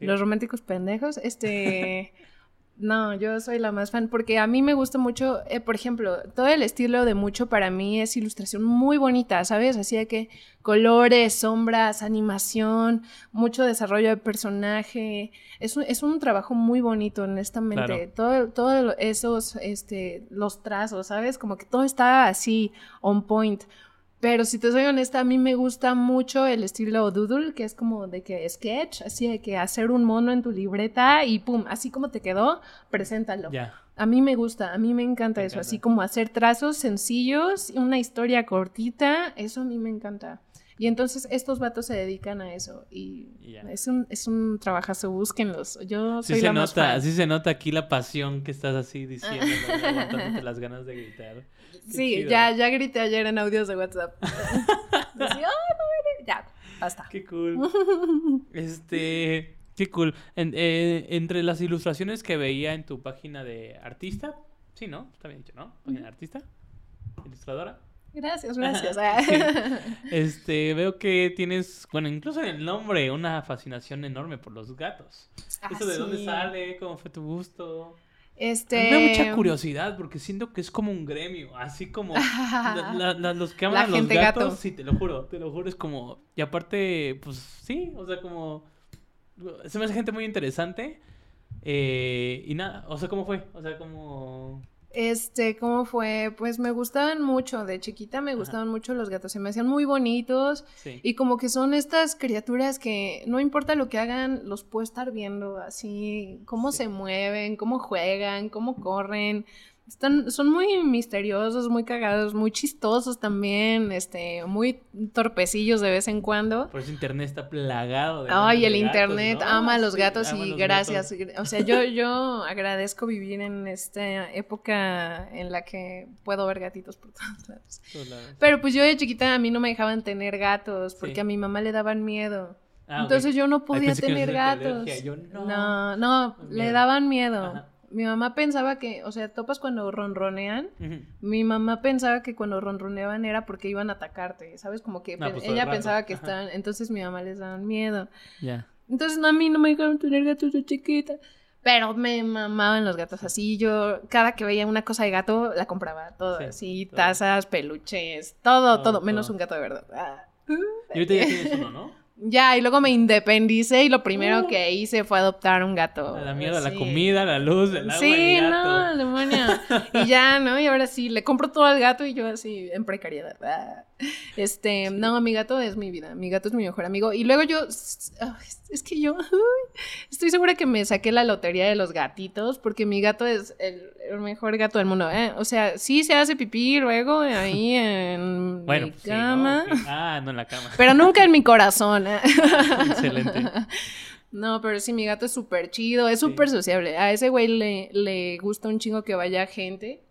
Los románticos pendejos, este... No, yo soy la más fan porque a mí me gusta mucho, eh, por ejemplo, todo el estilo de mucho para mí es ilustración muy bonita, ¿sabes? Así de que colores, sombras, animación, mucho desarrollo de personaje. Es un, es un trabajo muy bonito, honestamente. Todo, todo esos, este, los trazos, ¿sabes? Como que todo está así, on point. Pero si te soy honesta, a mí me gusta mucho el estilo doodle, que es como de que sketch, así de que hacer un mono en tu libreta y pum, así como te quedó, preséntalo. A mí me gusta, a mí me encanta Me eso, encanta. así como hacer trazos sencillos, una historia cortita, eso a mí me encanta. Y entonces estos vatos se dedican a eso y es un, es un trabajazo, búsquenlos. Yo Sí soy se la más nota, fan. sí se nota aquí la pasión que estás así diciendo, aguantándote las ganas de gritar. Sí, chido. ya, ya grité ayer en audios de WhatsApp. Decía, "Ay, no, ya, basta. Qué cool. Este, qué cool. En- eh, entre las ilustraciones que veía en tu página de artista, sí, ¿no? Está bien dicho, ¿no? Página de artista, ilustradora. Gracias, gracias. Este, veo que tienes, bueno, incluso en el nombre, una fascinación enorme por los gatos. Ah, ¿Eso de dónde sale? ¿Cómo fue tu gusto? Este. Me da mucha curiosidad porque siento que es como un gremio, así como la- la- la- los que aman a los gatos, gato. sí, te lo juro, te lo juro, es como, y aparte, pues sí, o sea, como, se me hace gente muy interesante, eh, y nada, o sea, ¿cómo fue? O sea, como, Este, ¿cómo fue? Pues me gustaban mucho. De chiquita me gustaban mucho los gatos. Se me hacían muy bonitos. sí, Y como que son estas criaturas que no importa lo que hagan, los puedo estar viendo así, cómo Sí. se mueven, cómo juegan, cómo corren. Están, son muy misteriosos, muy cagados, muy chistosos también, este, muy torpecillos de vez en cuando. por eso internet está plagado de Ay, el de gatos, internet ¿no? ama a los Sí, gatos y los gracias. gatos. O sea, yo, yo agradezco vivir en esta época en la que puedo ver gatitos por todos lados. Pero pues yo de chiquita a mí no me dejaban tener gatos porque Sí. a mi mamá le daban miedo. Ah. Entonces yo no podía tener gatos. Yo, no. no, no, le daban miedo. Ajá. Mi mamá pensaba que, o sea, topas cuando ronronean. Mi mamá pensaba que cuando ronroneaban era porque iban a atacarte, ¿sabes? Como que No, pues, ella pensaba que Ajá. estaban, entonces mi mamá les daban miedo. Ya. Entonces no, a mí no me dejaron tener gatos de chiquita. Pero me mamaban los gatos así. Yo cada que veía una cosa de gato la compraba. Todo Sí, así, todo. tazas, peluches, todo, Todo, todo, menos todo. un gato de verdad. Ah. Y ahorita ya tienes uno, ¿no? Ya, y luego me independicé y lo primero Uh. que hice fue adoptar un gato. A la mierda, la Sí. comida, la luz, el agua, Sí, el no, demonio. Y ya, ¿no? Y ahora sí, le compro todo al gato y yo así en precariedad. Ah. Este, no, mi gato es mi vida. Mi gato es mi mejor amigo. Y luego yo, es que yo estoy segura que me saqué la lotería de los gatitos porque mi gato es el, el mejor gato del mundo. ¿eh? O sea, sí se hace pipí luego ahí en Bueno, mi pues sí, ¿no? cama. Ah, no en la cama. Pero nunca en mi corazón. ¿eh? Excelente. No, pero sí, mi gato es súper chido, es súper sociable. A ese güey le, le gusta un chingo que vaya gente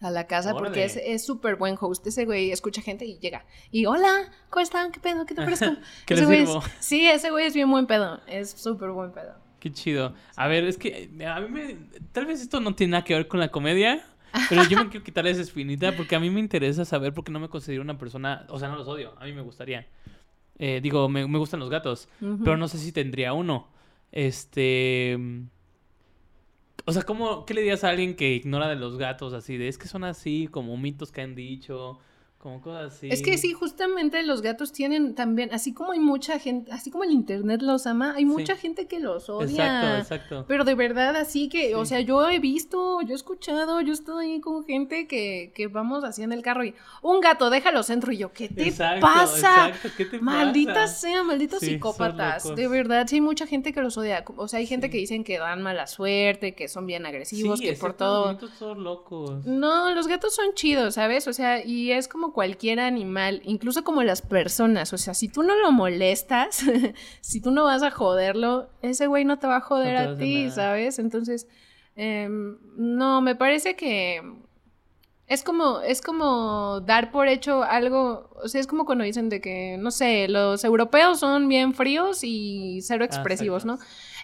a la casa porque Órale. es es súper buen host. Ese güey escucha gente y llega. Y hola, ¿cómo están? ¿Qué pedo? ¿Qué te ofrezco? ¿Qué Ese les güey es- sirvo? sí, ese güey es bien buen pedo. Es súper buen pedo. Qué chido. A ver, es que eh, a mí me... Tal vez esto no tiene nada que ver con la comedia, pero yo me quiero quitar esa espinita porque a mí me interesa saber por qué no me considero una persona... O sea, no los odio, a mí me gustaría. Eh, digo, me, me gustan los gatos, pero no sé si tendría uno. Este... O sea, ¿cómo, ¿qué le dirías a alguien que ignora de los gatos así? De es que son así, como mitos que han dicho, como cosas así. Es que sí, justamente los gatos tienen también, así como hay mucha gente, así como el internet los ama, hay mucha gente que los odia. Exacto, exacto. Pero de verdad, así que, o sea, yo he visto, yo he escuchado, yo estoy ahí con gente que, que vamos así en el carro y un gato, déjalo centro. Y yo, ¿qué te Exacto, pasa? exacto, ¿qué te Maldita pasa? sea, malditos Sí, psicópatas. De verdad, sí hay mucha gente que los odia. O sea, hay gente que dicen que dan mala suerte, que son bien agresivos, que por todo. los mitos son locos. No, los gatos son chidos, ¿sabes? O sea, y es como cualquier animal, incluso como las personas. O sea, si tú no lo molestas, si tú no vas a joderlo, ese güey no te va a joder No a ti. ¿sabes? Entonces, em, no, me parece que es como, es como dar por hecho algo, o sea, es como cuando dicen de que, no sé, los europeos son bien fríos y cero expresivos. ¿no?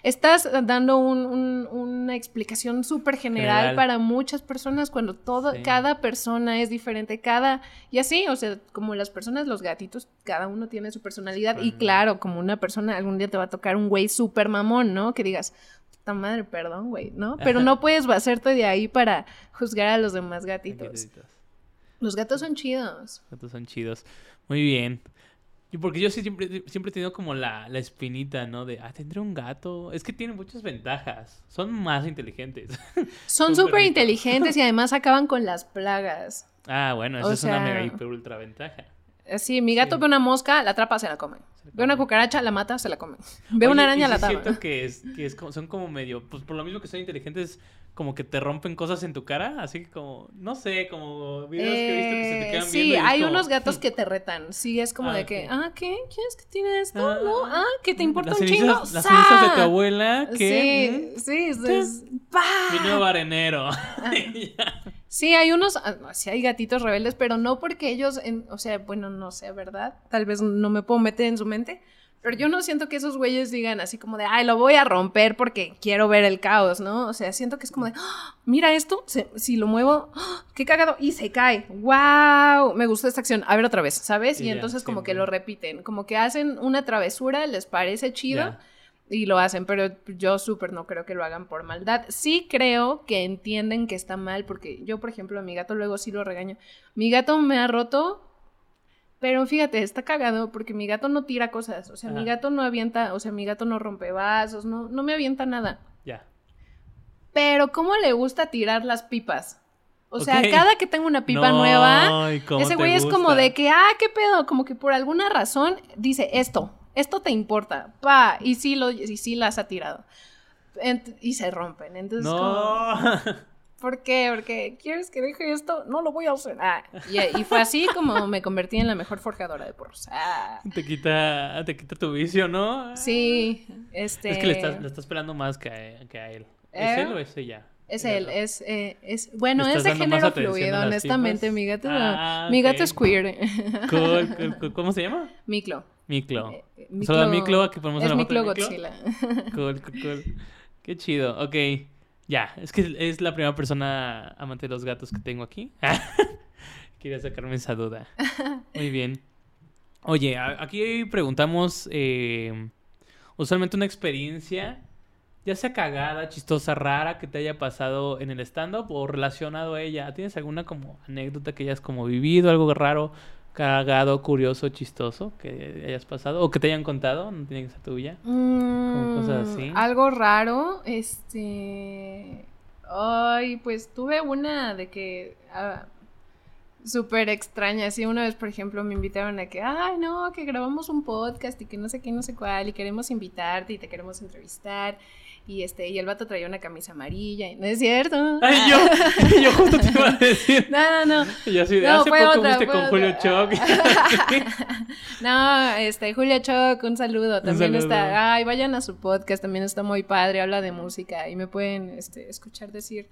Estás dando un- un- una explicación súper general, General. para muchas personas cuando todo, Sí. cada persona es diferente, cada, y así, o sea, como las personas, los gatitos, cada uno tiene su personalidad y claro, como una persona algún día te va a tocar un güey súper mamón, ¿no? Que digas, puta madre, perdón, güey, ¿no? Pero no puedes basarte de ahí para juzgar a los demás gatitos. Gatitos. Los gatos son chidos. Gatos son chidos. Muy bien. Y porque yo sí siempre, siempre he tenido como la, la espinita, ¿no? De, ah, tendré un gato. Es que tienen muchas ventajas. Son más inteligentes. Son Súper inteligentes y además acaban con las plagas. ah, bueno, esa O es una mega hiper ultra ventaja. Así, mi gato Sí. ve una mosca, la atrapa, se la come. Ve una cucaracha, la mata, se la come. Ve Oye, una y araña, sí la tapa. siento que, es, que es como- son como medio, pues por lo mismo que son inteligentes, como que te rompen cosas en tu cara, así como, no sé, como videos que he visto que se te Eh, quedan sí, viendo. es hay como- unos gatos que te retan. Sí, es como Ah, de que, ah, ¿qué? ¿Quieres que tiene esto? Ah, no, ah, que te importa las un cenizas, chingo. Las cenizas de tu abuela, que... Sí, sí, es, es-. Mi nuevo arenero. Ah. Sí, hay unos, ah, sí hay gatitos rebeldes, pero no porque ellos, en- o sea, bueno, no sé, ¿verdad? Tal vez no me puedo meter en su mente, pero yo no siento que esos güeyes digan así como de, ay, lo voy a romper porque quiero ver el caos, ¿no? O sea, siento que es como de, "Ah, mira esto, se- si lo muevo, ¡ah! qué cagado, y se cae, wow, me gustó esta acción, a ver otra vez, ¿sabes? Y Y ya, entonces como que lo repiten, como que hacen una travesura, les parece chido. Ya. Y lo hacen, pero yo súper no creo que lo hagan por maldad. Sí creo que entienden que está mal, porque yo, por ejemplo, a mi gato luego sí lo regaño. Mi gato me ha roto, pero fíjate, está cagado porque mi gato no tira cosas. O sea, mi gato no avienta, o sea, mi gato no rompe vasos, no, no me avienta nada. Ya. Pero ¿cómo le gusta tirar las pipas? O sea, cada que tengo una pipa No, nueva, ¿y cómo ese güey es como de que, ah, qué pedo, como que por alguna razón dice esto, esto te importa, pa, y sí, lo, y sí las ha tirado. Ent- y se rompen. Entonces, como. ¿por qué? Porque quieres que deje esto, no lo voy a hacer. Ah, y, y fue así como me convertí en la mejor forjadora de porros. Ah, te quita, te quita tu vicio, ¿no? sí, este. Es que le estás, le estás pelando más que a, que a él. ¿Es ¿Eh? él o es ella? Es él, gato. es, eh, es, bueno, ¿Le es de género fluido, honestamente, mi gato, Ah, mi gato ok. es queer. Cool, cool, cool. ¿Cómo se llama? Miklo. Miklo. Eh, saludo a Miklo, aquí ponemos es una Miklo. Godzilla. Cool, cool, cool. Qué chido. Ok. Ya, es que es la primera persona amante de los gatos que tengo aquí. Quería sacarme esa duda. Muy bien. Oye, aquí preguntamos eh, usualmente una experiencia, ya sea cagada, chistosa, rara, que te haya pasado en el stand-up o relacionado a ella. ¿Tienes alguna como anécdota que hayas como vivido, algo raro, cagado, curioso, chistoso que hayas pasado o que te hayan contado? No tiene que ser tuya. Mm, cosas así. Algo raro, este... Ay, pues tuve una de que... ah, Súper extraña, así una vez, por ejemplo, me invitaron a que, ay, no, que grabamos un podcast y que no sé qué, no sé cuál, y queremos invitarte y te queremos entrevistar, y este, y el vato traía una camisa amarilla, y no es cierto. Ay, yo, yo justo te iba a decir. No, no, no. Y así de, No, hace poco otra, fue con Julio. Choc. No, este, Julia Choc, un saludo. También saludo. está. Ay, vayan a su podcast, también está muy padre, habla de música y me pueden este, escuchar decir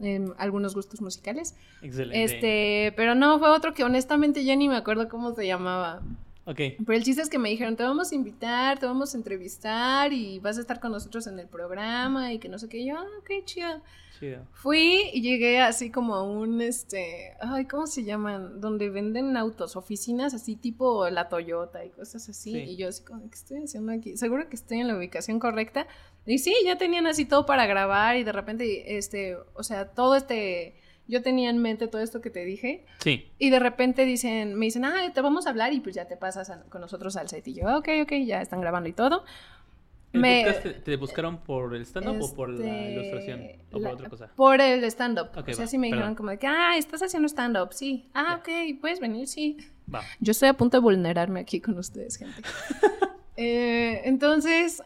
em, algunos gustos musicales. Excelente. Este, pero no, fue otro que honestamente ya ni me acuerdo cómo se llamaba. Ok. Pero el chiste es que me dijeron, te vamos a invitar, te vamos a entrevistar y vas a estar con nosotros en el programa y que no sé qué. Y yo, ah, ok, chido. Chido. Fui y llegué así como a un, este, ay, ¿cómo se llaman? Donde venden autos, oficinas así tipo la Toyota y cosas así. Sí. Y yo así como, ¿qué estoy haciendo aquí? Seguro que estoy en la ubicación correcta. Y sí, ya tenían así todo para grabar y de repente, este, o sea, todo este, yo tenía en mente todo esto que te dije. Sí. Y de repente dicen, me dicen, ah, te vamos a hablar y pues ya te pasas a- con nosotros al set. Y yo, ok, ok, ya están grabando y todo. ¿El Me- podcast te, buscaron por el stand-up o por la Este, ilustración? ¿O por la- otra cosa? Por el stand-up. Ok, o sea, va, sí me dijeron perdón. como de que, ah, estás haciendo stand-up, sí. Ah, Ya. ok, puedes venir, sí. Va. Yo estoy a punto de vulnerarme aquí con ustedes, gente. Eh, entonces,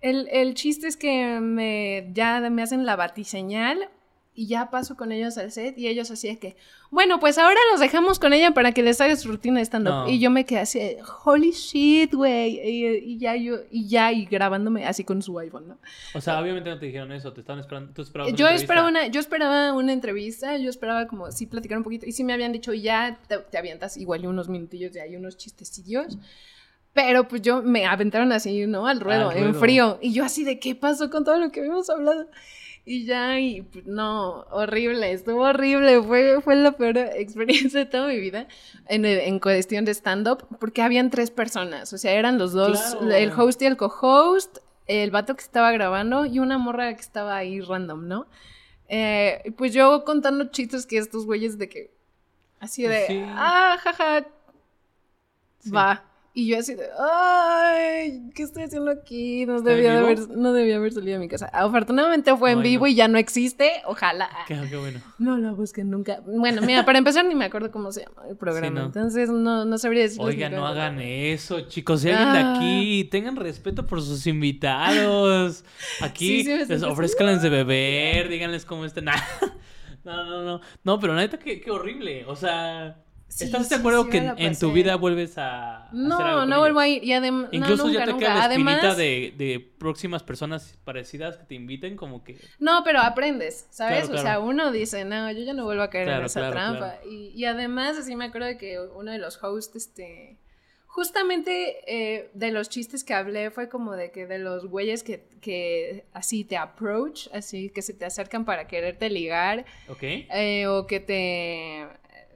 el, el chiste es que me, ya me hacen la batiseñal y ya paso con ellos al set y ellos así de que, bueno, pues ahora los dejamos con ella para que les haga su rutina de stand-up. No. Y yo me quedé así, de, holy shit, güey. Y, y ya yo, y ya, y grabándome así con su iPhone, ¿no? O sea, obviamente no te dijeron eso, te estaban esperando. Tú esperabas una Yo entrevista. esperaba una, yo esperaba una entrevista, yo esperaba como sí platicar un poquito. Y sí me habían dicho, ya te, te avientas igual unos minutillos de ahí, unos chistecillos. Pero pues yo me aventaron así, ¿no? Al ruedo, Al en ruedo. frío. Y yo así de qué pasó con todo lo que habíamos hablado. Y ya, y pues, no, horrible, estuvo horrible. Fue, fue la peor experiencia de toda mi vida en, en cuestión de stand-up, porque habían tres personas. O sea, eran los dos, Claro. el host y el co-host. el vato que estaba grabando y una morra que estaba ahí random, ¿no? Eh, pues yo contando chistes que estos güeyes de que, así de, Sí. ah, jaja, Sí. va. Y yo así de, ay, ¿qué estoy haciendo aquí? No ¿Está en debía, haber, no debía haber salido de mi casa. Afortunadamente fue en vivo no. y ya no existe, ojalá. Qué, qué bueno. No lo busquen nunca. Bueno, mira, para empezar ni me acuerdo cómo se llama el programa. no. Entonces no, no sabría decirles. Oiga, no hagan eso, chicos. Si alguien de Ah. aquí, tengan respeto por sus invitados. Aquí Sí, sí, les ofrezcanles de beber, díganles cómo están. No, no, no. No, pero neta, qué, qué horrible. O sea, Sí, ¿estás de acuerdo sí, que en, tu vida vuelves a. No, hacer algo con no vuelvo a ir. Y además. Incluso no, ya nunca, te queda nunca. la espinita Además, de, de próximas personas parecidas que te inviten, como que. No, pero aprendes, ¿sabes? Claro, O sea, uno dice, no, yo ya no vuelvo a caer en esa trampa. Y, y además, así me acuerdo de que uno de los hosts, este. Justamente eh, de los chistes que hablé fue como de que de los güeyes que, que así te approach, así que se te acercan para quererte ligar. ¿Ok? Eh, o que te...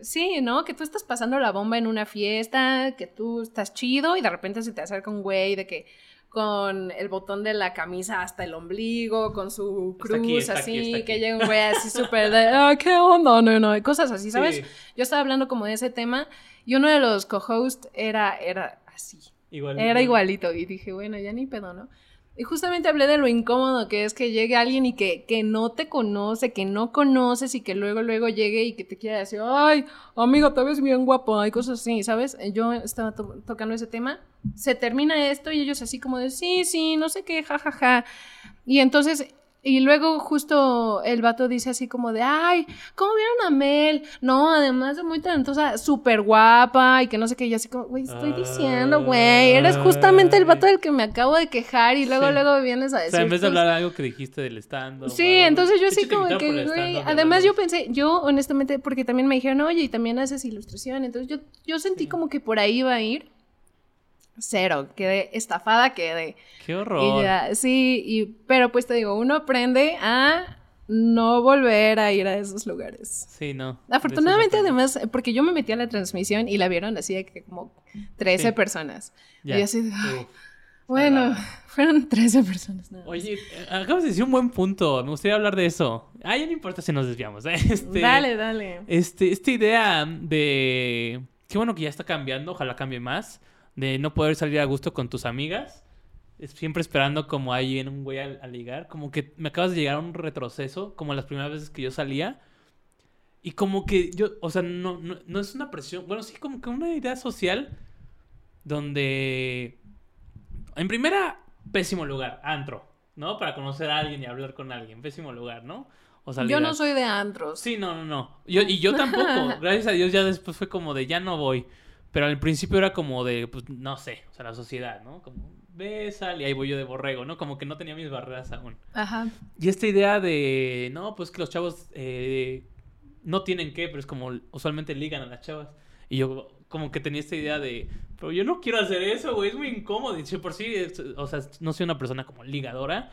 Sí, ¿no? Que tú estás pasando la bomba en una fiesta, que tú estás chido y de repente se te acerca un güey de que con el botón de la camisa hasta el ombligo, con su Está cruz aquí, está así, aquí, está aquí. que llega un güey así súper de, ah, ¿qué onda? No, no, y cosas así, ¿sabes? Sí, Yo estaba hablando como de ese tema y uno de los co-hosts era, era así. igual. Era igualito. Y dije, bueno, ya ni pedo, ¿no? Y justamente hablé de lo incómodo que es que llegue alguien y que, que no te conoce, que no conoces y que luego, luego llegue y que te quiera decir, ay, amiga, te ves bien guapo, hay cosas así, ¿sabes? Yo estaba to- tocando ese tema. Se termina esto y ellos así como de, sí, sí, no sé qué, jajaja. Ja, ja". Y entonces, y luego justo el vato dice así como de, ay, ¿cómo vieron a Mel? No, además de muy talentosa, súper guapa y que no sé qué, y así como, güey, estoy diciendo, güey, eres justamente el vato del que me acabo de quejar y luego, Sí. luego vienes a O decir. sea, en vez de hablar algo que dijiste del stand Sí, entonces yo así como que, güey, además yo pensé, yo honestamente, porque también me dijeron, oye, y también haces ilustración, entonces yo, yo sentí Sí. como que por ahí iba a ir. Cero, quedé estafada, quedé. Qué Y horror. ya, sí, y, pero pues te digo, uno aprende a no volver a ir a esos lugares. Sí, no. Afortunadamente, además, porque yo me metí a la transmisión y la vieron así de que como 13 Sí. personas. Ya. Y así ay, Uf. bueno, fueron 13 personas. nada más. Oye, acabas de decir un buen punto. Me gustaría hablar de eso. Ah, ya no importa si nos desviamos. ¿eh? Este, dale, dale. Este, esta idea de. Qué bueno que ya está cambiando, ojalá cambie más. De no poder salir a gusto con tus amigas. Siempre esperando como ahí en un güey a, a ligar. Como que me acabas de llegar a un retroceso, como las primeras veces que yo salía. Y como que yo, o sea, no, no, no es una presión. Bueno, sí, como que una idea social donde. En primera, pésimo lugar, antro, ¿no? Para conocer a alguien y hablar con alguien. Pésimo lugar, ¿no? O sea, Yo no soy de antros. Sí, no, no, no. Yo, y yo tampoco. Gracias a Dios ya después fue como de ya no voy. Pero al principio era como de, pues, no sé, o sea, la sociedad, ¿no? Como, ve, sal, y ahí voy yo de borrego, ¿no? Como que no tenía mis barreras aún. Ajá. Y esta idea de, no, pues que los chavos eh, no tienen que, pero es como usualmente ligan a las chavas. Y yo como que tenía esta idea de, pero yo no quiero hacer eso, güey, es muy incómodo. Y por sí, es- o sea, no soy una persona como ligadora.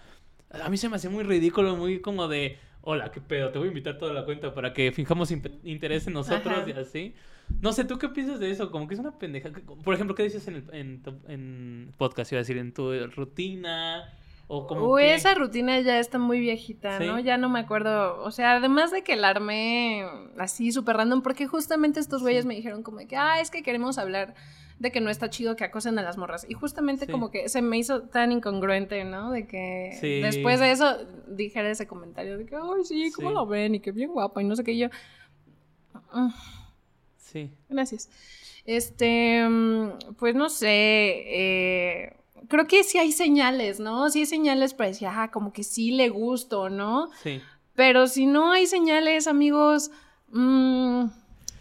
A mí se me hace muy ridículo, muy como de, hola, qué pedo, te voy a invitar toda la cuenta para que fijamos interés en nosotros Ajá. y así. No sé, ¿tú qué piensas de eso? Como que es una pendeja. Por ejemplo, ¿qué dices en, el, en, tu- en podcast? Iba a decir, en tu rutina. O como Uy, que- esa rutina ya está muy viejita, ¿Sí? ¿no? Ya no me acuerdo. O sea, además de que la armé así súper random, porque justamente estos güeyes me dijeron como que, ah, es que queremos hablar de que no está chido que acosen a las morras. Y justamente Sí. como que se me hizo tan incongruente, ¿no? De que Sí. después de eso dijera ese comentario de que, ay, sí, ¿cómo Sí. lo ven? Y que bien guapa y no sé qué. Y yo, "Ah, Sí. Gracias. Este, mm, pues no sé, eh, creo que sí hay señales, ¿no? Sí hay señales para decir, ah, como que sí le gusto, ¿no? Sí. Pero si no hay señales, amigos, mm,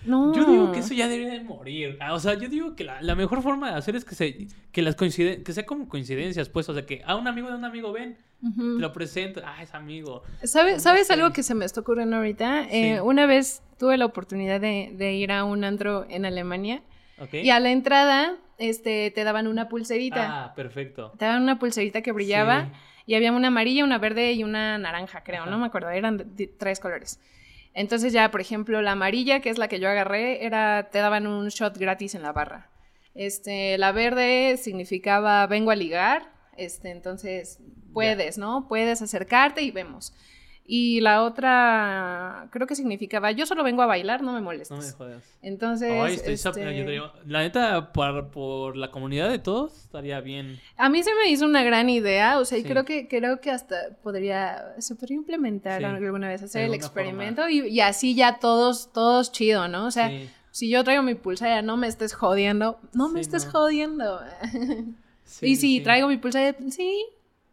no. Yo digo que eso ya debería de morir. Ah, O sea, yo digo que la, la mejor forma de hacer es que se que las coinciden que sea como coincidencias, pues, o sea, que a un amigo de un amigo ven, te lo presento, ah, es amigo. ¿Sabe- ¿Sabes algo que se me está ocurriendo ahorita? Eh, una vez tuve la oportunidad de, de ir a un antro en Alemania ¿Ok? y a la entrada este, te daban una pulserita. Ah, perfecto. Te daban una pulserita que brillaba. Sí. Y había una amarilla, una verde y una naranja, creo, Ajá. no me acuerdo, eran de- de- tres colores. Entonces ya, por ejemplo, la amarilla, que es la que yo agarré, era te daban un shot gratis en la barra. Este, la verde significaba vengo a ligar. este, entonces puedes, ¿no? Puedes acercarte y vemos. Y la otra, creo que significaba, yo solo vengo a bailar, no me molestes. No me jodas. Entonces, Ay, estoy este, yo la neta, por, por la comunidad de todos, estaría bien. a mí se me hizo una gran idea, o sea, y creo que creo que hasta podría, se podría implementar Sí, alguna vez, hacer el experimento y, y así ya todos, todos chido, ¿no? O sea, Sí, si yo traigo mi pulsera, no me estés jodiendo, no me estés no. jodiendo. y si traigo mi pulsera, sí,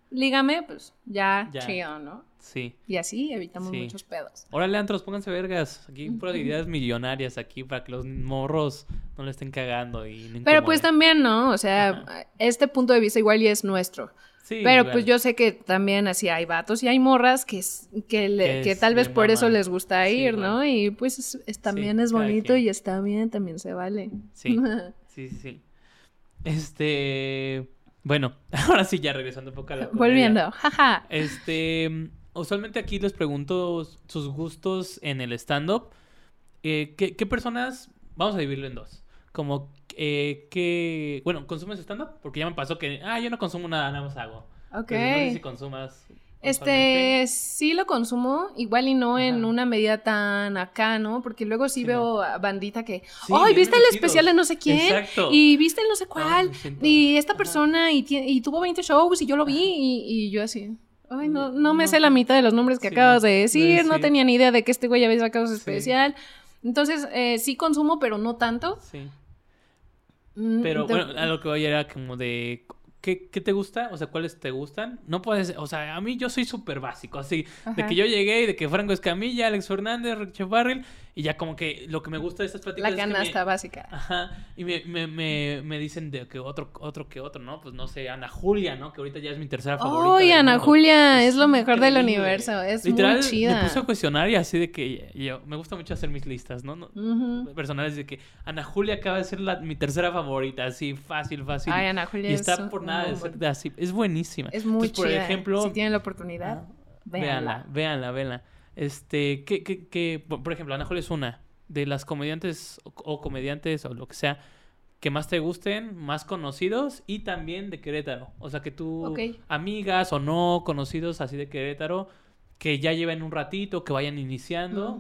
lígame, pues ya, Ya. chido, ¿no? Sí. Y así evitamos Sí. muchos pedos. Órale, antros, pónganse vergas. Aquí puras ideas millonarias aquí para que los morros no le estén cagando y no Pero pues también, ¿no? O sea, este punto de vista igual y es nuestro. Sí, Pero pues yo sé que también así hay vatos y hay morras que, es- que, le- Que que es- tal vez por eso les gusta ir. ¿no? Y pues es, es- también es bonito y está bien, también se vale. Sí, sí, sí, sí. Este... Bueno, ahora sí, ya regresando un poco a la comedia. Volviendo, jaja. Este, usualmente aquí les pregunto sus gustos en el stand-up. Eh, ¿qué, qué personas, vamos a dividirlo en dos, como eh, que, bueno, ¿consumes stand-up? Porque ya me pasó que, ah, yo no consumo nada, nada más hago. Ok. No sé si consumas. Este, sí lo consumo, igual y no en una medida tan acá, ¿no? Porque luego sí, Sí, veo a bandita que, Sí, ¡ay, viste el especial de no sé quién! Exacto. Y viste el no sé cuál, y esta Ajá. persona, y, tuvo 20 shows, y yo lo vi, y, y yo así, ¡ay, no, no me No. sé la mitad de los nombres que Sí, acabas de decir! No tenía ni idea de que este güey había sacado su Sí. especial. Entonces, eh, sí consumo, pero no tanto. Sí. Mm, Pero bueno, a lo que voy era como de. ¿Qué, qué te gusta? O sea, ¿cuáles te gustan? No puedes. O sea, a mí yo soy súper básico. Así, de que yo llegué y de que Franco Escamilla, Alex Fernández, Richo Farrell. Y ya como que lo que me gusta de estas pláticas La es que me- canasta básica. Ajá, y me, me, me, me dicen de que otro, otro que otro, ¿no? Pues no sé, Ana Julia, ¿no? Que ahorita ya es mi tercera favorita. ¡Ay, del Ana mundo. Julia! Es lo mejor del universo. Es Literal, muy chida. me puse a cuestionar y así de que yo, me gusta mucho hacer mis listas, ¿no? No-. Personales de que Ana Julia acaba de ser la, mi tercera favorita, así, fácil, fácil. Ay, Ana Julia y es está por nada de ser de así. Es buenísima. Es muy Entonces, por chida. ejemplo, si tienen la oportunidad, Ah, véanla. Véanla, véanla, véanla. Este, ¿qué, qué, qué- por ejemplo, Ana es una de las comediantes o, o comediantes o lo que sea que más te gusten, más conocidos y también de Querétaro. O sea, que tú, amigas o no conocidos así de Querétaro, que ya lleven un ratito, que vayan iniciando.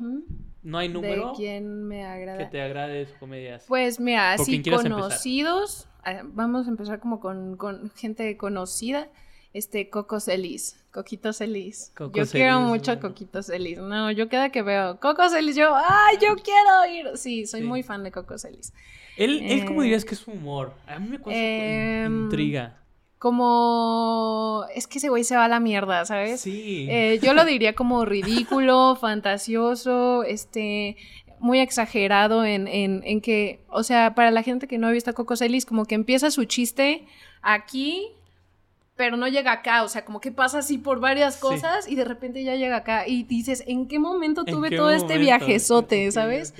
No hay número ¿De quién me agrada? que te agrade de sus comedias. Pues mira, así empezar. conocidos, ah, vamos a empezar como con, con gente conocida. Este, Coco Celis, Coquito Celis. Coco yo quiero mucho a bueno. Coquito Celis. No, yo cada que veo Coco Celis, yo, ¡ay, yo quiero ir! Sí, soy Sí. muy fan de Coco Celis. él, él, ¿cómo eh, dirías que es su humor? A mí me causa em, intriga. Como, es que ese güey se va a la mierda, ¿sabes? Sí. Eh, yo lo diría como ridículo, fantasioso, este, muy exagerado en, en, en que, o sea, para la gente que no ha visto a Coco Celis, como que empieza su chiste aquí, pero no llega acá, o sea, como que pasa así por varias Sí. cosas y de repente ya llega acá y dices, ¿en qué momento ¿En tuve qué todo este viajezote, ¿sabes?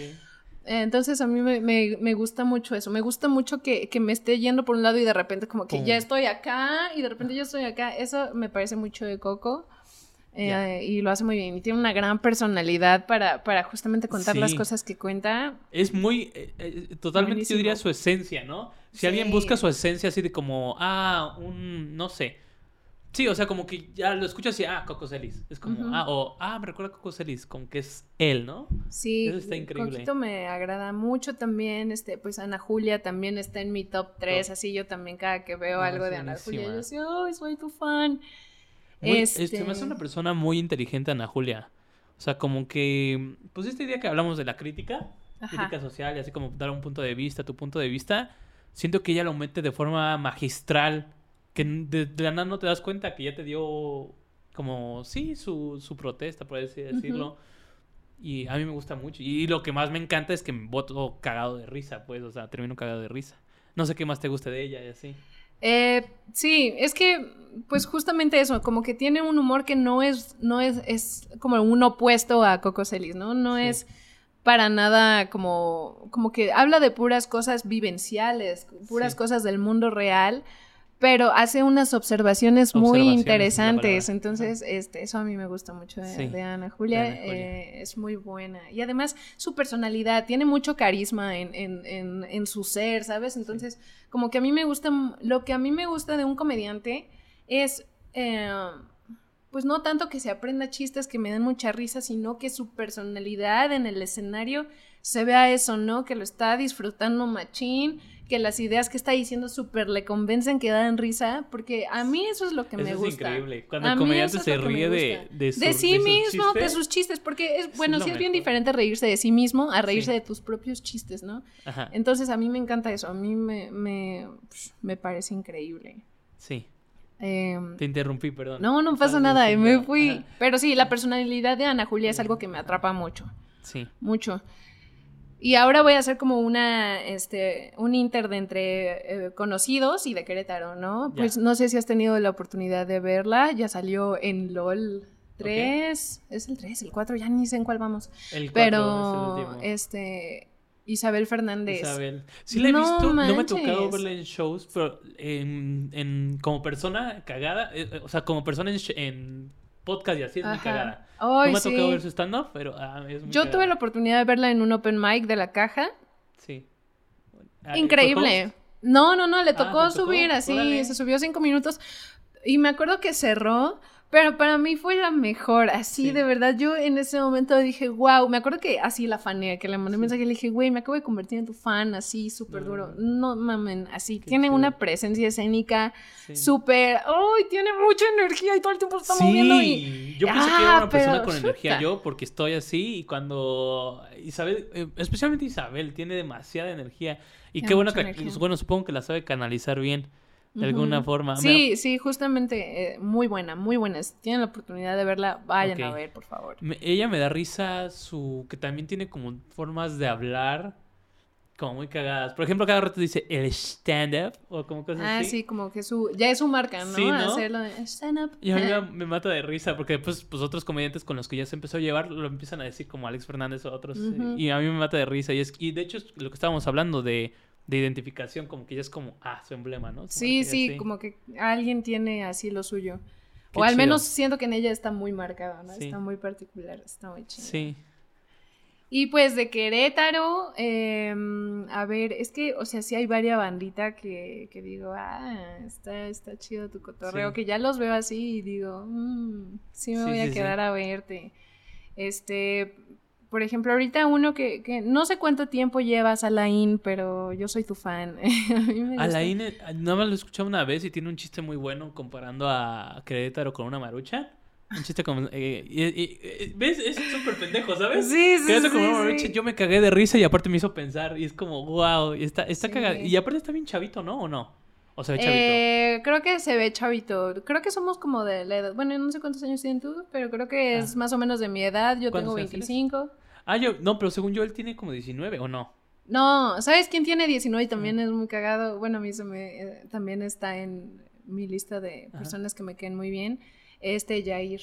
Entonces a mí me, me- me gusta mucho eso, me gusta mucho que, que me esté yendo por un lado y de repente como que ya estoy acá y de repente ya estoy acá, eso me parece mucho de Coco eh, y lo hace muy bien y tiene una gran personalidad para, para justamente contar las cosas que cuenta. Es muy, eh, eh, totalmente Buenísimo. yo diría su esencia, ¿no? Si Sí. alguien busca su esencia así de como, ah, un, no sé. Sí, o sea, como que ya lo escuchas y, ah, Coco Celis. Es como, ah, o, ah, me recuerda a Coco Celis, como que es él, ¿no? Sí, Eso está increíble. Coquito me agrada mucho también, este, pues Ana Julia también está en mi top 3, Top. así yo también cada que veo Ah, algo de Ana Julia, yo soy, ¡ay, soy tu fan! Muy- Este- este, me hace una persona muy inteligente, Ana Julia. O sea, como que, pues esta idea que hablamos de la crítica, Ajá. crítica social y así como dar un punto de vista, tu punto de vista, siento que ella lo mete de forma magistral, que de, de la nada no te das cuenta que ya te dio como, sí, su, su protesta, por así decirlo. Y a mí me gusta mucho. Y lo que más me encanta es que me voto cagado de risa, pues, o sea, termino cagado de risa. No sé qué más te guste de ella y así. Eh, sí, es que, pues justamente eso, como que tiene un humor que no es, no es, es como un opuesto a Coco Celis, ¿no? No Sí. es para nada como, como que habla de puras cosas vivenciales, puras Sí. cosas del mundo real, pero hace unas observaciones muy Observaciones interesantes. Entonces, este, eso a mí me gusta mucho de, Sí, de Ana Julia. de Ana Julia. eh, es muy buena. Y además, su personalidad, tiene mucho carisma en, en, en, en su ser, ¿sabes? Entonces, como que a mí me gusta, lo que a mí me gusta de un comediante es, eh, pues no tanto que se aprenda chistes que me den mucha risa, sino que su personalidad en el escenario se vea eso, ¿no? Que lo está disfrutando machín, que las ideas que está diciendo súper le convencen que dan risa, porque a mí eso es lo que Eso me es gusta. increíble. Cuando A el comediante es se ríe de, de, su- de sí de mismo, de sus chistes, porque es, Es bueno, lo sí es bien diferente reírse de sí mismo a reírse Sí. de tus propios chistes, ¿no? Ajá. Entonces a mí me encanta eso, a mí me, me, me parece increíble. Sí. Em, Te interrumpí, perdón. no, no pasa nada, me fui. Ajá. Pero sí, la personalidad de Ana Julia es algo que me atrapa mucho, Sí. mucho. Y ahora voy a hacer como una, este, un inter de entre eh, conocidos y de Querétaro, ¿no? Ya. Pues no sé si has tenido la oportunidad de verla, ya salió en LOL 3, es el 3, el 4, ya ni sé en cuál vamos. El cuatro Pero, es el último. este, Isabel Fernández. Isabel. Sí la he No visto, no me ha tocado manches. verla en shows, pero en, en- como persona cagada, eh, eh, o sea, como persona en, en podcast y así es muy cagada. Ay, no me ha sí. tocado ver su stand-up, pero ah, es muy Yo cagada. tuve la oportunidad de verla en un open mic de la caja. Sí. Ah, ¿fue Increíble. No, no, no, le Ah, tocó subir así, Órale. se subió cinco minutos. Y me acuerdo que cerró, pero para mí fue la mejor, así Sí. de verdad. Yo en ese momento dije, wow, me acuerdo que así la fané, que le mandé un mensaje y le dije, güey, me acabo de convertir en tu fan, así súper duro. No mamen, así, Qué tiene chido. una presencia escénica súper, ¡ay! tiene mucha energía y todo el tiempo está Sí, moviendo y. yo pensé que Ah, era una persona pero con energía yo porque estoy así y cuando Isabel, eh, especialmente Isabel, tiene demasiada energía y qué bueno que, energía. bueno, supongo que la sabe canalizar bien de alguna Ujú. forma. Me- Sí, sí, justamente, eh, muy buena, muy buena. Si tienen la oportunidad de verla, vayan a Ok. ver, por favor. Me- ella me da risa su que también tiene como formas de hablar como muy cagadas. Por ejemplo, cada rato dice el stand up o como cosas Ah, así. sí, como que su, ya es su marca, ¿no? Sí, ¿no? Hacerlo de stand up. Y a mí me, me mata de risa porque pues, pues otros comediantes con los que ya se empezó a llevar lo empiezan a decir como Alex Fernández o otros. eh, Ujú. Y a mí me mata de risa. Y, es, y de hecho es lo que estábamos hablando de, de identificación, como que ya es como, ah, su emblema, ¿no? Sí, sí, así. como que alguien tiene así lo suyo. Qué o al chido. menos siento que en ella está muy marcada, ¿no? Sí. Está muy particular, está muy chido. Sí. Y pues de Querétaro, eh, a ver, es que, o sea, sí hay varias banditas que, que digo, ah, está, está chido tu cotorreo, Sí. que ya los veo así y digo, mm, sí me Sí, voy a quedar a verte. Este, por ejemplo, ahorita uno que, que no sé cuánto tiempo llevas, Alain, pero yo soy tu fan. A mí me gusta. Alain, eh, nada más lo he escuchado una vez y tiene un chiste muy bueno comparando a Querétaro con una marucha. Un chiste como... eh, y- ¿Ves? Es súper pendejo, ¿sabes? Sí, sí, sí, una marucha, sí. yo me cagué de risa y aparte me hizo pensar. Y es como, wow, y está, está Sí. cagado. Y aparte está bien chavito, ¿no? ¿O no? ¿O se ve chavito? Eh, creo que se ve chavito. Creo que somos como de la edad. Bueno, no sé cuántos años tienes tú, pero creo que es Ah. más o menos de mi edad. Yo ¿Cuántos tengo años tienes? 25. Ah, yo... No, pero según yo él tiene como 19, ¿o no? No, ¿sabes quién tiene 19 y también es muy cagado? Bueno, a mí se me, eh, también está en mi lista de Ajá. personas que me queden muy bien. Este Jair.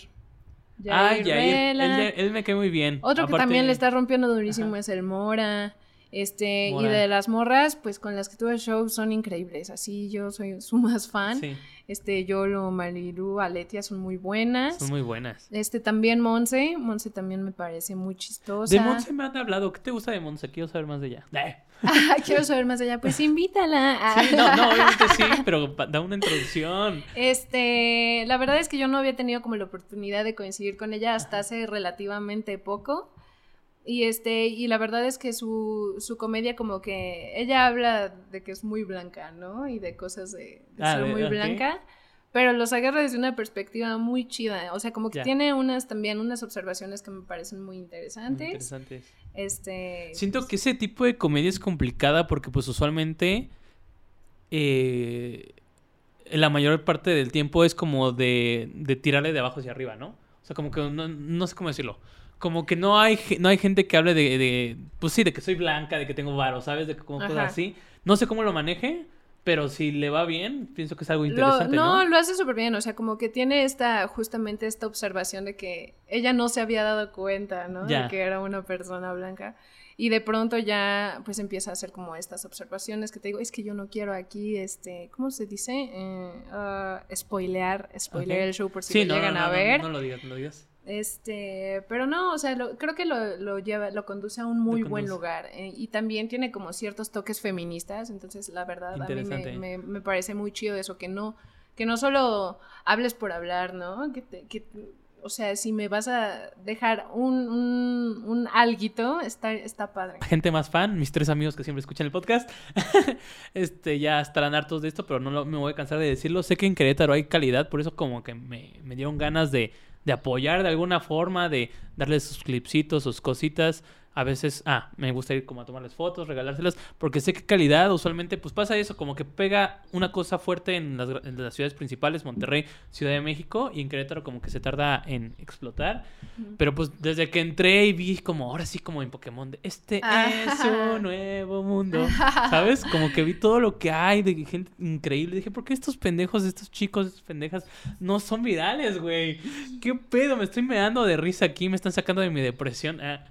Yair. Él, Vela. él me cae muy bien. Otro que también le está rompiendo durísimo Ajá. es el Mora. Este, Mora. y de las morras, pues con las que tuve show son increíbles. Así yo soy su más fan. Sí, Este, Yolo, Marilu, Aletia son muy buenas. son muy buenas. Este, también Monse. Monse también me parece muy chistosa. De Monse me han hablado. ¿Qué te gusta de Monse? Quiero saber más de ella. Eh. Ah, quiero saber más allá. Pues invítala. Ah. Sí, no, no, obviamente sí, pero da una introducción. Este, la verdad es que yo no había tenido como la oportunidad de coincidir con ella hasta hace relativamente poco. Y este, y la verdad es que su, su comedia como que ella habla de que es muy blanca, ¿no? Y de cosas de, de Ah, ser muy blanca. Pero los agarra desde una perspectiva muy chida. O sea, como que tiene unas también unas observaciones que me parecen muy interesantes. Interesante. Este. Siento que ese tipo de comedia es complicada porque pues usualmente eh, la mayor parte del tiempo es como de, de tirarle de abajo hacia arriba, ¿no? O sea, como que no, no sé cómo decirlo. Como que no hay, no hay gente que hable de, de, pues sí, de que soy blanca, de que tengo varo, ¿sabes? De que como cosas así. No sé cómo lo maneje, pero si le va bien, pienso que es algo Lo- interesante, no, ¿no? lo hace súper bien, o sea, como que tiene esta, justamente esta observación de que ella no se había dado cuenta, ¿no? Ya. De que era una persona blanca. Y de pronto ya, pues empieza a hacer como estas observaciones que te digo, es que yo no quiero aquí, este, ¿cómo se dice? Eh, ah, spoilear, spoilear Ok. el show por si Sí, lo no, llegan no, a ver. No, lo digas, no lo digas. Este, pero no, o sea, lo- creo que lo, lo lleva, lo conduce a un muy buen lugar. eh, y también tiene como ciertos toques feministas, entonces la verdad a mí me, me- me parece muy chido eso, que no, que no solo hables por hablar, ¿no? Que, te- que o sea, si me vas a dejar un, un, un alguito, está, está padre. Gente más fan, mis tres amigos que siempre escuchan el podcast, este, ya estarán hartos de esto, pero no lo- me voy a cansar de decirlo. Sé que en Querétaro hay calidad, por eso como que me, me dieron ganas de, de apoyar de alguna forma, de darles sus clipsitos, sus cositas. A veces, ah, me gusta ir como a tomarles fotos, regalárselas, porque sé que calidad usualmente pues pasa eso, como que pega una cosa fuerte en las, en las ciudades principales, Monterrey, Ciudad de México, y en Querétaro como que se tarda en explotar. Pero pues desde que entré y vi como, ahora sí como en Pokémon, de, este Ah. es un nuevo mundo, ¿sabes? Como que vi todo lo que hay de gente increíble. Dije, ¿por qué estos pendejos, estos chicos, estas pendejas no son virales, güey? ¿Qué pedo? Me estoy meando de risa aquí, me están sacando de mi depresión. Ah,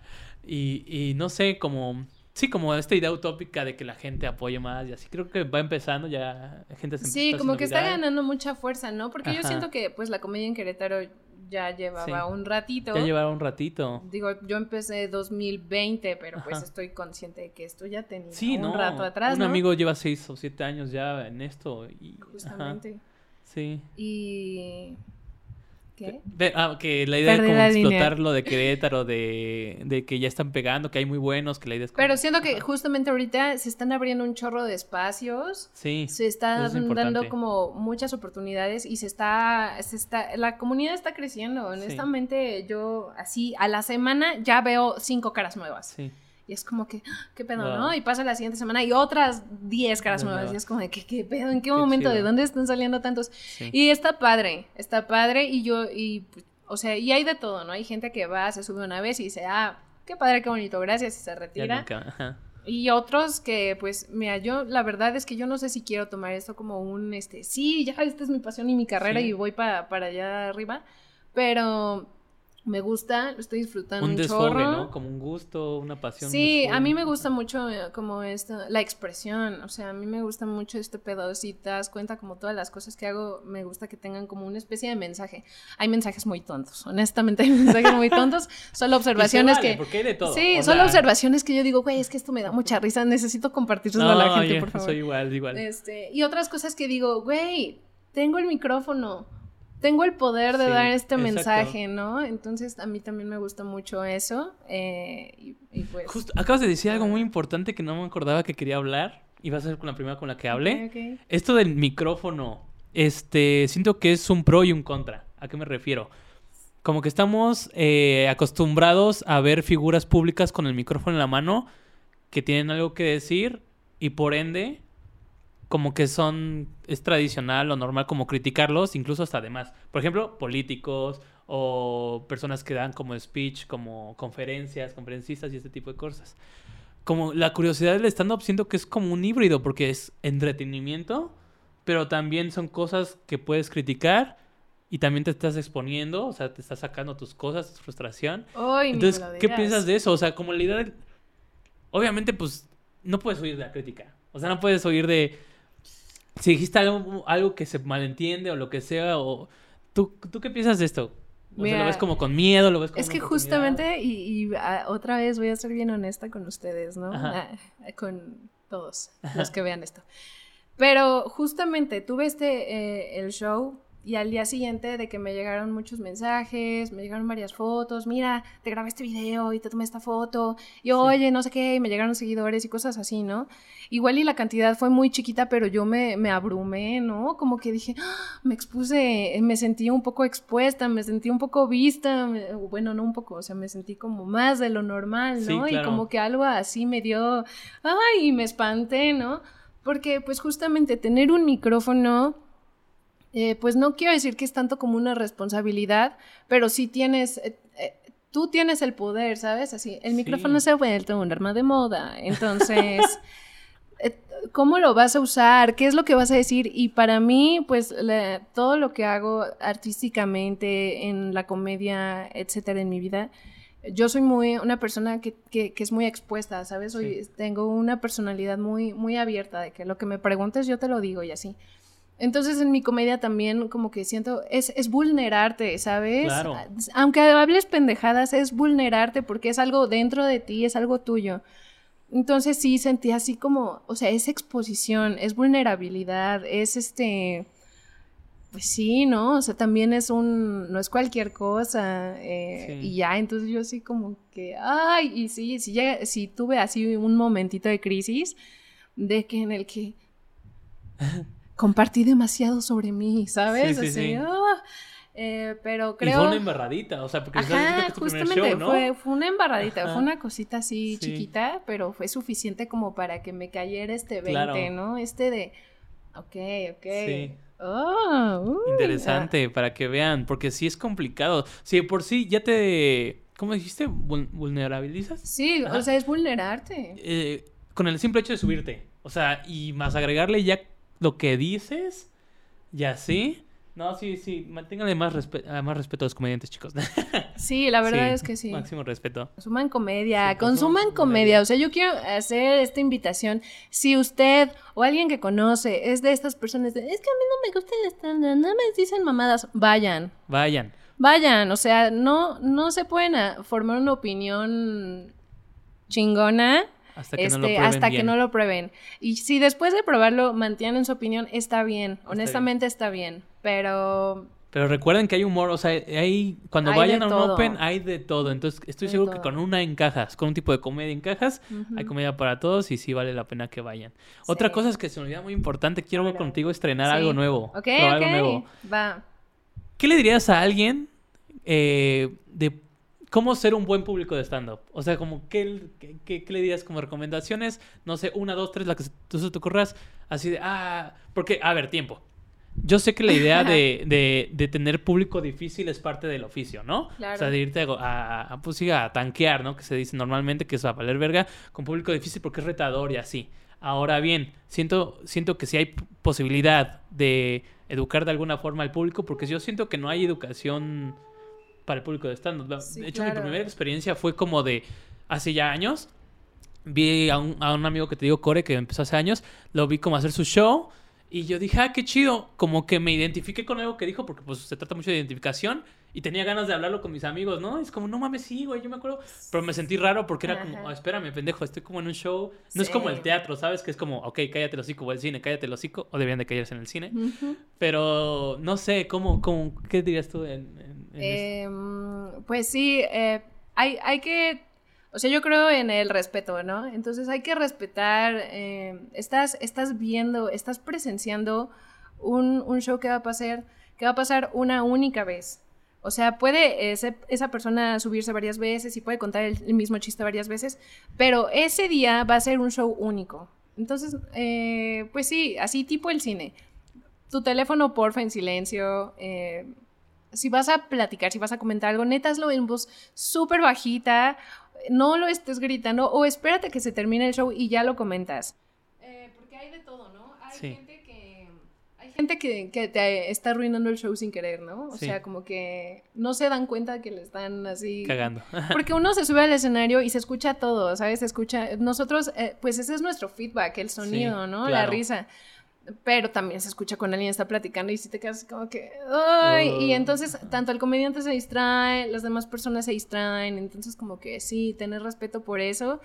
y, y no sé, como... Sí, como esta idea utópica de que la gente apoye más y así. Creo que va empezando ya. Gente se Sí, como que está ganando mucha fuerza, ¿no? Porque yo siento que pues la comedia en Querétaro ya llevaba Sí. un ratito. Ya llevaron un ratito. Digo, yo empecé 2020, pero pues estoy consciente de que esto ya tenía Sí, un no. rato atrás, Un ¿no? amigo lleva seis o siete años ya en esto. Y, ajá, Justamente. sí. Y... ¿Qué? Ah, que la idea Perdí de como explotar línea. lo de Querétaro, de, de que ya están pegando, que hay muy buenos, que la idea es como- Pero siento que justamente ahorita se están abriendo un chorro de espacios. Sí, Se está eso es dando como muchas oportunidades y se está, se está, la comunidad está creciendo. Honestamente, yo así a la semana ya veo cinco caras nuevas. sí. Y es como que, ¡ah! ¿qué pedo, Wow. no? Y pasa la siguiente semana y otras 10 caras nuevas. Y es como de, ¿qué, qué pedo? ¿En qué, Qué momento? ¿De dónde están saliendo tantos? sí. Y está padre, está padre. Y yo, y, pues, o sea, y hay de todo, ¿no? Hay gente que va, se sube una vez y dice, ah, qué padre, qué bonito, gracias, y se retira. Y otros que, pues, mira, yo, la verdad es que yo no sé si quiero tomar esto como un, este, sí, ya, esta es mi pasión y mi carrera Sí. y voy pa- para allá arriba, pero me gusta, lo estoy disfrutando un, Un desfogue, chorro. ¿no? Como un gusto, una pasión. Sí, a mí me gusta mucho eh, como esto, la expresión, o sea, a mí me gusta mucho este pedo, si te das cuenta como todas las cosas que hago, me gusta que tengan como una especie de mensaje. Hay mensajes muy tontos, honestamente hay mensajes muy tontos, solo observaciones vale, que... Porque hay de todo. Sí, solo observaciones que yo digo, güey, es que esto me da mucha risa, necesito compartírselo No, a la gente, yo por favor. soy igual, igual. Este, y otras cosas que digo, güey, tengo el micrófono, tengo el poder de Sí, dar este exacto. mensaje, ¿no? Entonces a mí también me gusta mucho eso. eh, y, y pues... Justo, acabas de decir algo muy importante que no me acordaba que quería hablar. Y va a ser con la primera con la que hable. Esto del micrófono, este, siento que es un pro y un contra. ¿A qué me refiero? Como que estamos eh, acostumbrados a ver figuras públicas con el micrófono en la mano que tienen algo que decir y por ende, como que son, es tradicional o normal como criticarlos, incluso hasta además. Por ejemplo, políticos o personas que dan como speech, como conferencias, conferencistas y este tipo de cosas. Como la curiosidad del stand-up siento que es como un híbrido porque es entretenimiento, pero también son cosas que puedes criticar y también te estás exponiendo, o sea, te estás sacando tus cosas, tu frustración. Ni Entonces, ¿qué piensas de eso? O sea, como la idea Obviamente, pues, no puedes oír de la crítica. O sea, no puedes oír de... Si dijiste algo, algo que se malentiende o lo que sea, o... ¿Tú, ¿tú qué piensas de esto? O sea, ¿lo ves como con miedo? ¿Lo ves como Es que justamente, y, y, ah, otra vez voy a ser bien honesta con ustedes, ¿no? Ah, con todos los que vean esto. Pero justamente tuve este, eh, el show y al día siguiente de que me llegaron muchos mensajes, me llegaron varias fotos, mira, te grabé este video y te tomé esta foto, y oye, no sé qué, y me llegaron seguidores y cosas así, ¿no? Igual y la cantidad fue muy chiquita, pero yo me, me abrumé, ¿no? Como que dije, "Ah", me expuse, me sentí un poco expuesta, me sentí un poco vista, me- bueno, no un poco, o sea, me sentí como más de lo normal, Sí, ¿no? Y como que algo así me dio, ay, y me espanté, ¿no? Porque pues justamente tener un micrófono, eh, pues no quiero decir que es tanto como una responsabilidad, pero sí tienes, eh, eh, tú tienes el poder, ¿sabes? Así, el Sí. micrófono se ha vuelto un arma de moda, entonces, eh, ¿cómo lo vas a usar? ¿Qué es lo que vas a decir? Y para mí, pues la- todo lo que hago artísticamente, en la comedia, etcétera, en mi vida, yo soy muy una persona que, que- que es muy expuesta, ¿sabes? Soy, Tengo una personalidad muy, muy abierta de que lo que me preguntes yo te lo digo y así. Entonces en mi comedia también como que siento, es, es vulnerarte, ¿sabes? Claro. Aunque hables pendejadas, es vulnerarte porque es algo dentro de ti, es algo tuyo. Entonces sí sentí así como, o sea, es exposición, es vulnerabilidad, es este... pues sí, ¿no? O sea, también es un, no es cualquier cosa. eh, Sí. Y ya, entonces yo sí como que, ay, y sí, sí, llega- sí tuve así un momentito de crisis de que en el que compartí demasiado sobre mí, ¿sabes? Sí, sí, Así, sí. ah, eh, pero Y creo... fue una embarradita, o sea, porque Ajá, que justamente, show, ¿no? fue, fue una embarradita, Ajá. fue una cosita así Sí. chiquita, pero fue suficiente como para que me cayera este 20, Claro. ¿no? Este de, ok, ok. Sí. Oh, uy, Interesante, para que vean, porque sí es complicado. Si de por sí ya te, ¿cómo dijiste? Vul- ¿Vulnerabilizas? Sí, Ajá. o sea, es vulnerarte. Eh, con el simple hecho de subirte, o sea, y más agregarle ya lo que dices, ya sí. No, sí, sí, manténganle más, respe- ah, más respeto a los comediantes, chicos. Sí, la verdad es que sí. Máximo respeto. Consuman comedia, Sí, consuman comedia. comedia. O sea, yo quiero hacer esta invitación. Si usted o alguien que conoce es de estas personas de, es que a mí no me gusta el stand no me dicen mamadas, vayan. Vayan. Vayan, o sea, no, no se pueden formar una opinión chingona Hasta que no lo este, prueben hasta que bien. no lo prueben. Y si después de probarlo mantienen su opinión, está bien, honestamente está bien, pero Pero recuerden que hay humor, o sea, hay cuando Hay vayan a un todo. open hay de todo. Entonces, estoy Hay seguro que con una encajas, con un tipo de comedia encajas, hay comedia para todos y sí vale la pena que vayan. Otra cosa es que se me olvida muy importante, quiero Ahora. contigo estrenar Sí. algo nuevo. Ok, probar ok, algo nuevo. va. ¿Qué le dirías a alguien eh, de cómo ser un buen público de stand-up? O sea, como, ¿qué, qué, le dirías como recomendaciones? No sé, una, dos, tres, la que tú se te ocurras. Así de, ah, porque, a ver, tiempo. Yo sé que la idea de, de- de tener público difícil es parte del oficio, ¿no? Claro. O sea, de irte a, a- a, pues, sí, a tanquear, ¿no? Que se dice normalmente que es a valer verga con público difícil porque es retador y así. Ahora bien, siento, siento que sí hay posibilidad de educar de alguna forma al público porque yo siento que no hay educación para el público de stand Sí, de hecho, claro. mi primera experiencia fue como de hace ya años. Vi a un, a un amigo que te digo, Core, que empezó hace años, lo vi como hacer su show y yo dije, ah, qué chido. Como que me identifiqué con algo que dijo porque pues se trata mucho de identificación y tenía ganas de hablarlo con mis amigos, ¿no? Es como, no mames, sí, güey, yo me acuerdo. Pero me sentí raro porque era como, Ajá. ah, espérame, pendejo, estoy como en un show. No es Sí. como el teatro, ¿sabes? Que es como, ok, cállate el hocico, o el cine, cállate el hocico, o debían de callarse en el cine. Ujú. Pero no sé, ¿cómo, cómo, qué dirías tú en, Em, pues sí, eh, hay, hay que, o sea, yo creo en el respeto, ¿no? Entonces hay que respetar, eh, estás, estás viendo, estás presenciando un, un show que va a pasar, que va a pasar una única vez. O sea, puede ese- esa persona subirse varias veces y puede contar el, el mismo chiste varias veces, pero ese día va a ser un show único. Entonces, eh, pues sí, así tipo el cine. Tu teléfono, porfa, en silencio. Si vas a platicar, si vas a comentar algo, neta hazlo en voz súper bajita, no lo estés gritando o espérate que se termine el show y ya lo comentas. Eh, porque hay de todo, ¿no? Hay Sí. gente que... Hay gente que, que te está arruinando el show sin querer, ¿no? O Sí. sea, como que no se dan cuenta que le están así... Cagando. Porque uno se sube al escenario y se escucha todo, ¿sabes? Se escucha. Nosotros, eh, pues ese es nuestro feedback, el sonido, ¿no? La risa. Pero también se escucha cuando alguien está platicando y si te quedas como que. ¡Ay! Y entonces, tanto el comediante se distrae, las demás personas se distraen. Entonces, como que sí, tener respeto por eso.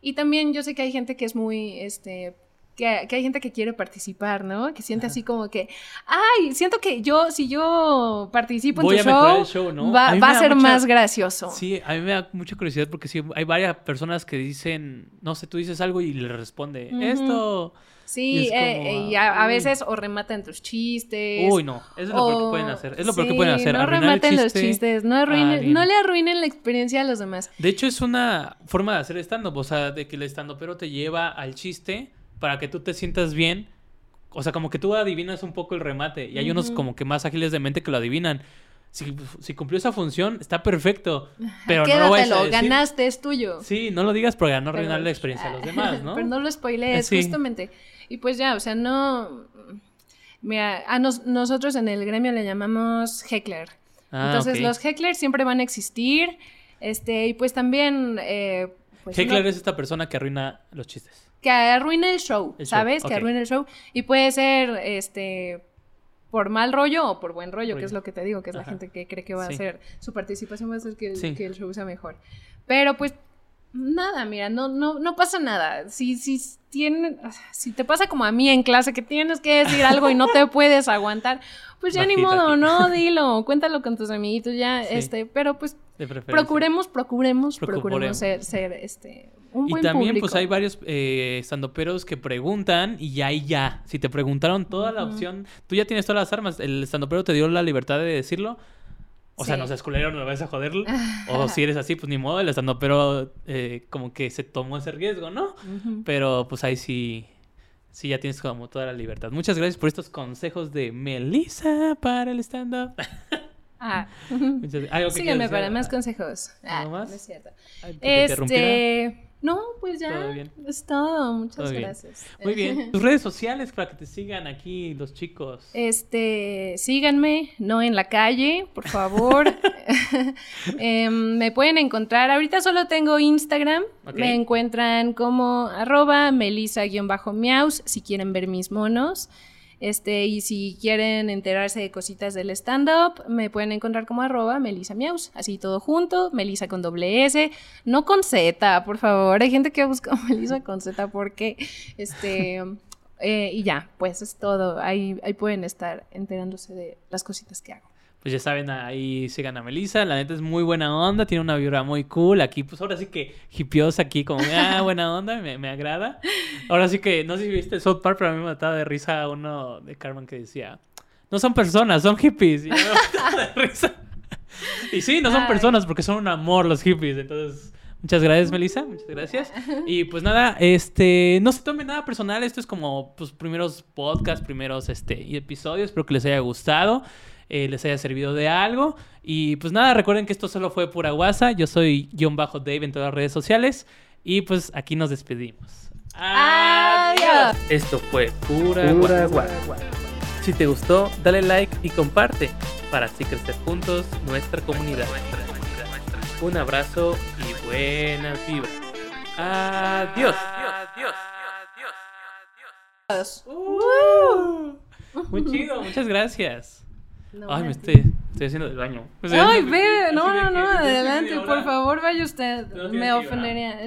Y también yo sé que hay gente que es muy. este que, que hay gente que quiere participar, ¿no? Que siente así como que, ay, siento que yo, si yo participo Voy en tu show, el show, ¿no? va, A va ser mucha- más gracioso. Sí, a mí me da mucha curiosidad porque sí, hay varias personas que dicen, no sé, tú dices algo y le responde, esto. Y Sí, eh, como, eh, y a, a veces o rematan tus chistes. Uy, no, eso es lo peor que pueden hacer. Es lo peor que pueden hacer. No arruinar el rematen los chiste chistes, no, a arruinen, no le arruinen la experiencia a los demás. De hecho, es una forma de hacer stand-up, o sea, de que el stand pero te lleva al chiste para que tú te sientas bien. O sea, como que tú adivinas un poco el remate. Y hay unos como que más ágiles de mente que lo adivinan. Si, si cumplió esa función, está perfecto. Pero no lo a Quédatelo, decir. ganaste, es tuyo. Sí, no lo digas para no arruinar la experiencia de los demás, ¿no? Pero no lo spoilees, Sí. justamente. Y pues ya, o sea, no... Mira, a nos- nosotros en el gremio le llamamos heckler. Ah, Entonces los hecklers siempre van a existir. Este, y pues también... eh, pues, Heckler es esta persona que arruina los chistes. que arruine el show, El show, ¿sabes? Que arruine el show. Y puede ser, este, por mal rollo o por buen rollo, que Rollo. es lo que te digo, que es la gente que cree que va Sí. a ser, su participación va a hacer que, el- Sí. que el show sea mejor. Pero pues, Nada, mira, no, no, no pasa nada. Si, si tienen, si te pasa como a mí en clase que tienes que decir algo y no te puedes aguantar, pues ya ni modo, aquí. ¿no? Dilo, cuéntalo con tus amiguitos ya, Sí. este, pero pues procuremos, procuremos, Procuremos. ser, ser, este, un Y buen también, público. pues hay varios eh, estandoperos que preguntan y ya y ya. Si te preguntaron toda la opción, tú ya tienes todas las armas. El estandopero te dio la libertad de decirlo. O sea, Sí. no seas culero, no lo vas a joder. o si eres así, pues ni modo. El estandopero eh, como que se tomó ese riesgo, ¿no? Pero pues ahí sí, sí ya tienes como toda la libertad. Muchas gracias por estos consejos de Melissa para el stand-up. Ah. Muchas- ¿algo que Síganme quieras para más consejos. Ah, ¿Algo más? no es cierto. Ay. Este, no, pues ya. Todo bien. Es todo. Muchas Todo bien. gracias. Muy bien. Tus redes sociales para que te sigan aquí los chicos. Este, síganme, no en la calle, por favor. Em, me pueden encontrar, ahorita solo tengo Instagram, me encuentran como arroba melisa-miaus si quieren ver mis monos. Este, y si quieren enterarse de cositas del stand-up, me pueden encontrar como arroba Melisa Miaus, así todo junto, Melisa con doble S, no con Z, por favor. Hay gente que busca Melisa con Z porque, este, eh, y ya, pues es todo. Ahí, ahí pueden estar enterándose de las cositas que hago. Pues ya saben, ahí sigan a Melissa. La neta es muy buena onda, tiene una vibra muy cool. Aquí, pues ahora sí que hipiosa aquí, como, ah, buena onda, me, me agrada. Ahora sí que, no sé si viste South Park, pero a mí me mataba de risa uno de Carmen que decía, no son personas, son hippies. Y me mataba de risa. Y sí, no son Ay. personas porque son un amor los hippies. Entonces, muchas gracias, Melissa. Muchas gracias. Y pues nada, este, no se tome nada personal. Esto es como, pues, primeros podcasts, primeros, este, episodios. Espero que les haya gustado, eh, les haya servido de algo. Y pues nada, recuerden que esto solo fue pura guasa. Yo soy guion bajo Dave en todas las redes sociales. Y pues aquí nos despedimos. Adiós. Esto fue Pura, Guasa. Si te gustó, dale like y comparte para así crecer juntos nuestra comunidad. Un abrazo y buenas vibras. Adiós. Muy chido, muchas gracias. No, Ay, me estoy, estoy haciendo del baño. O sea, Ay, ve, de no, no, no, adelante, por favor, vaya usted. Me ofendería.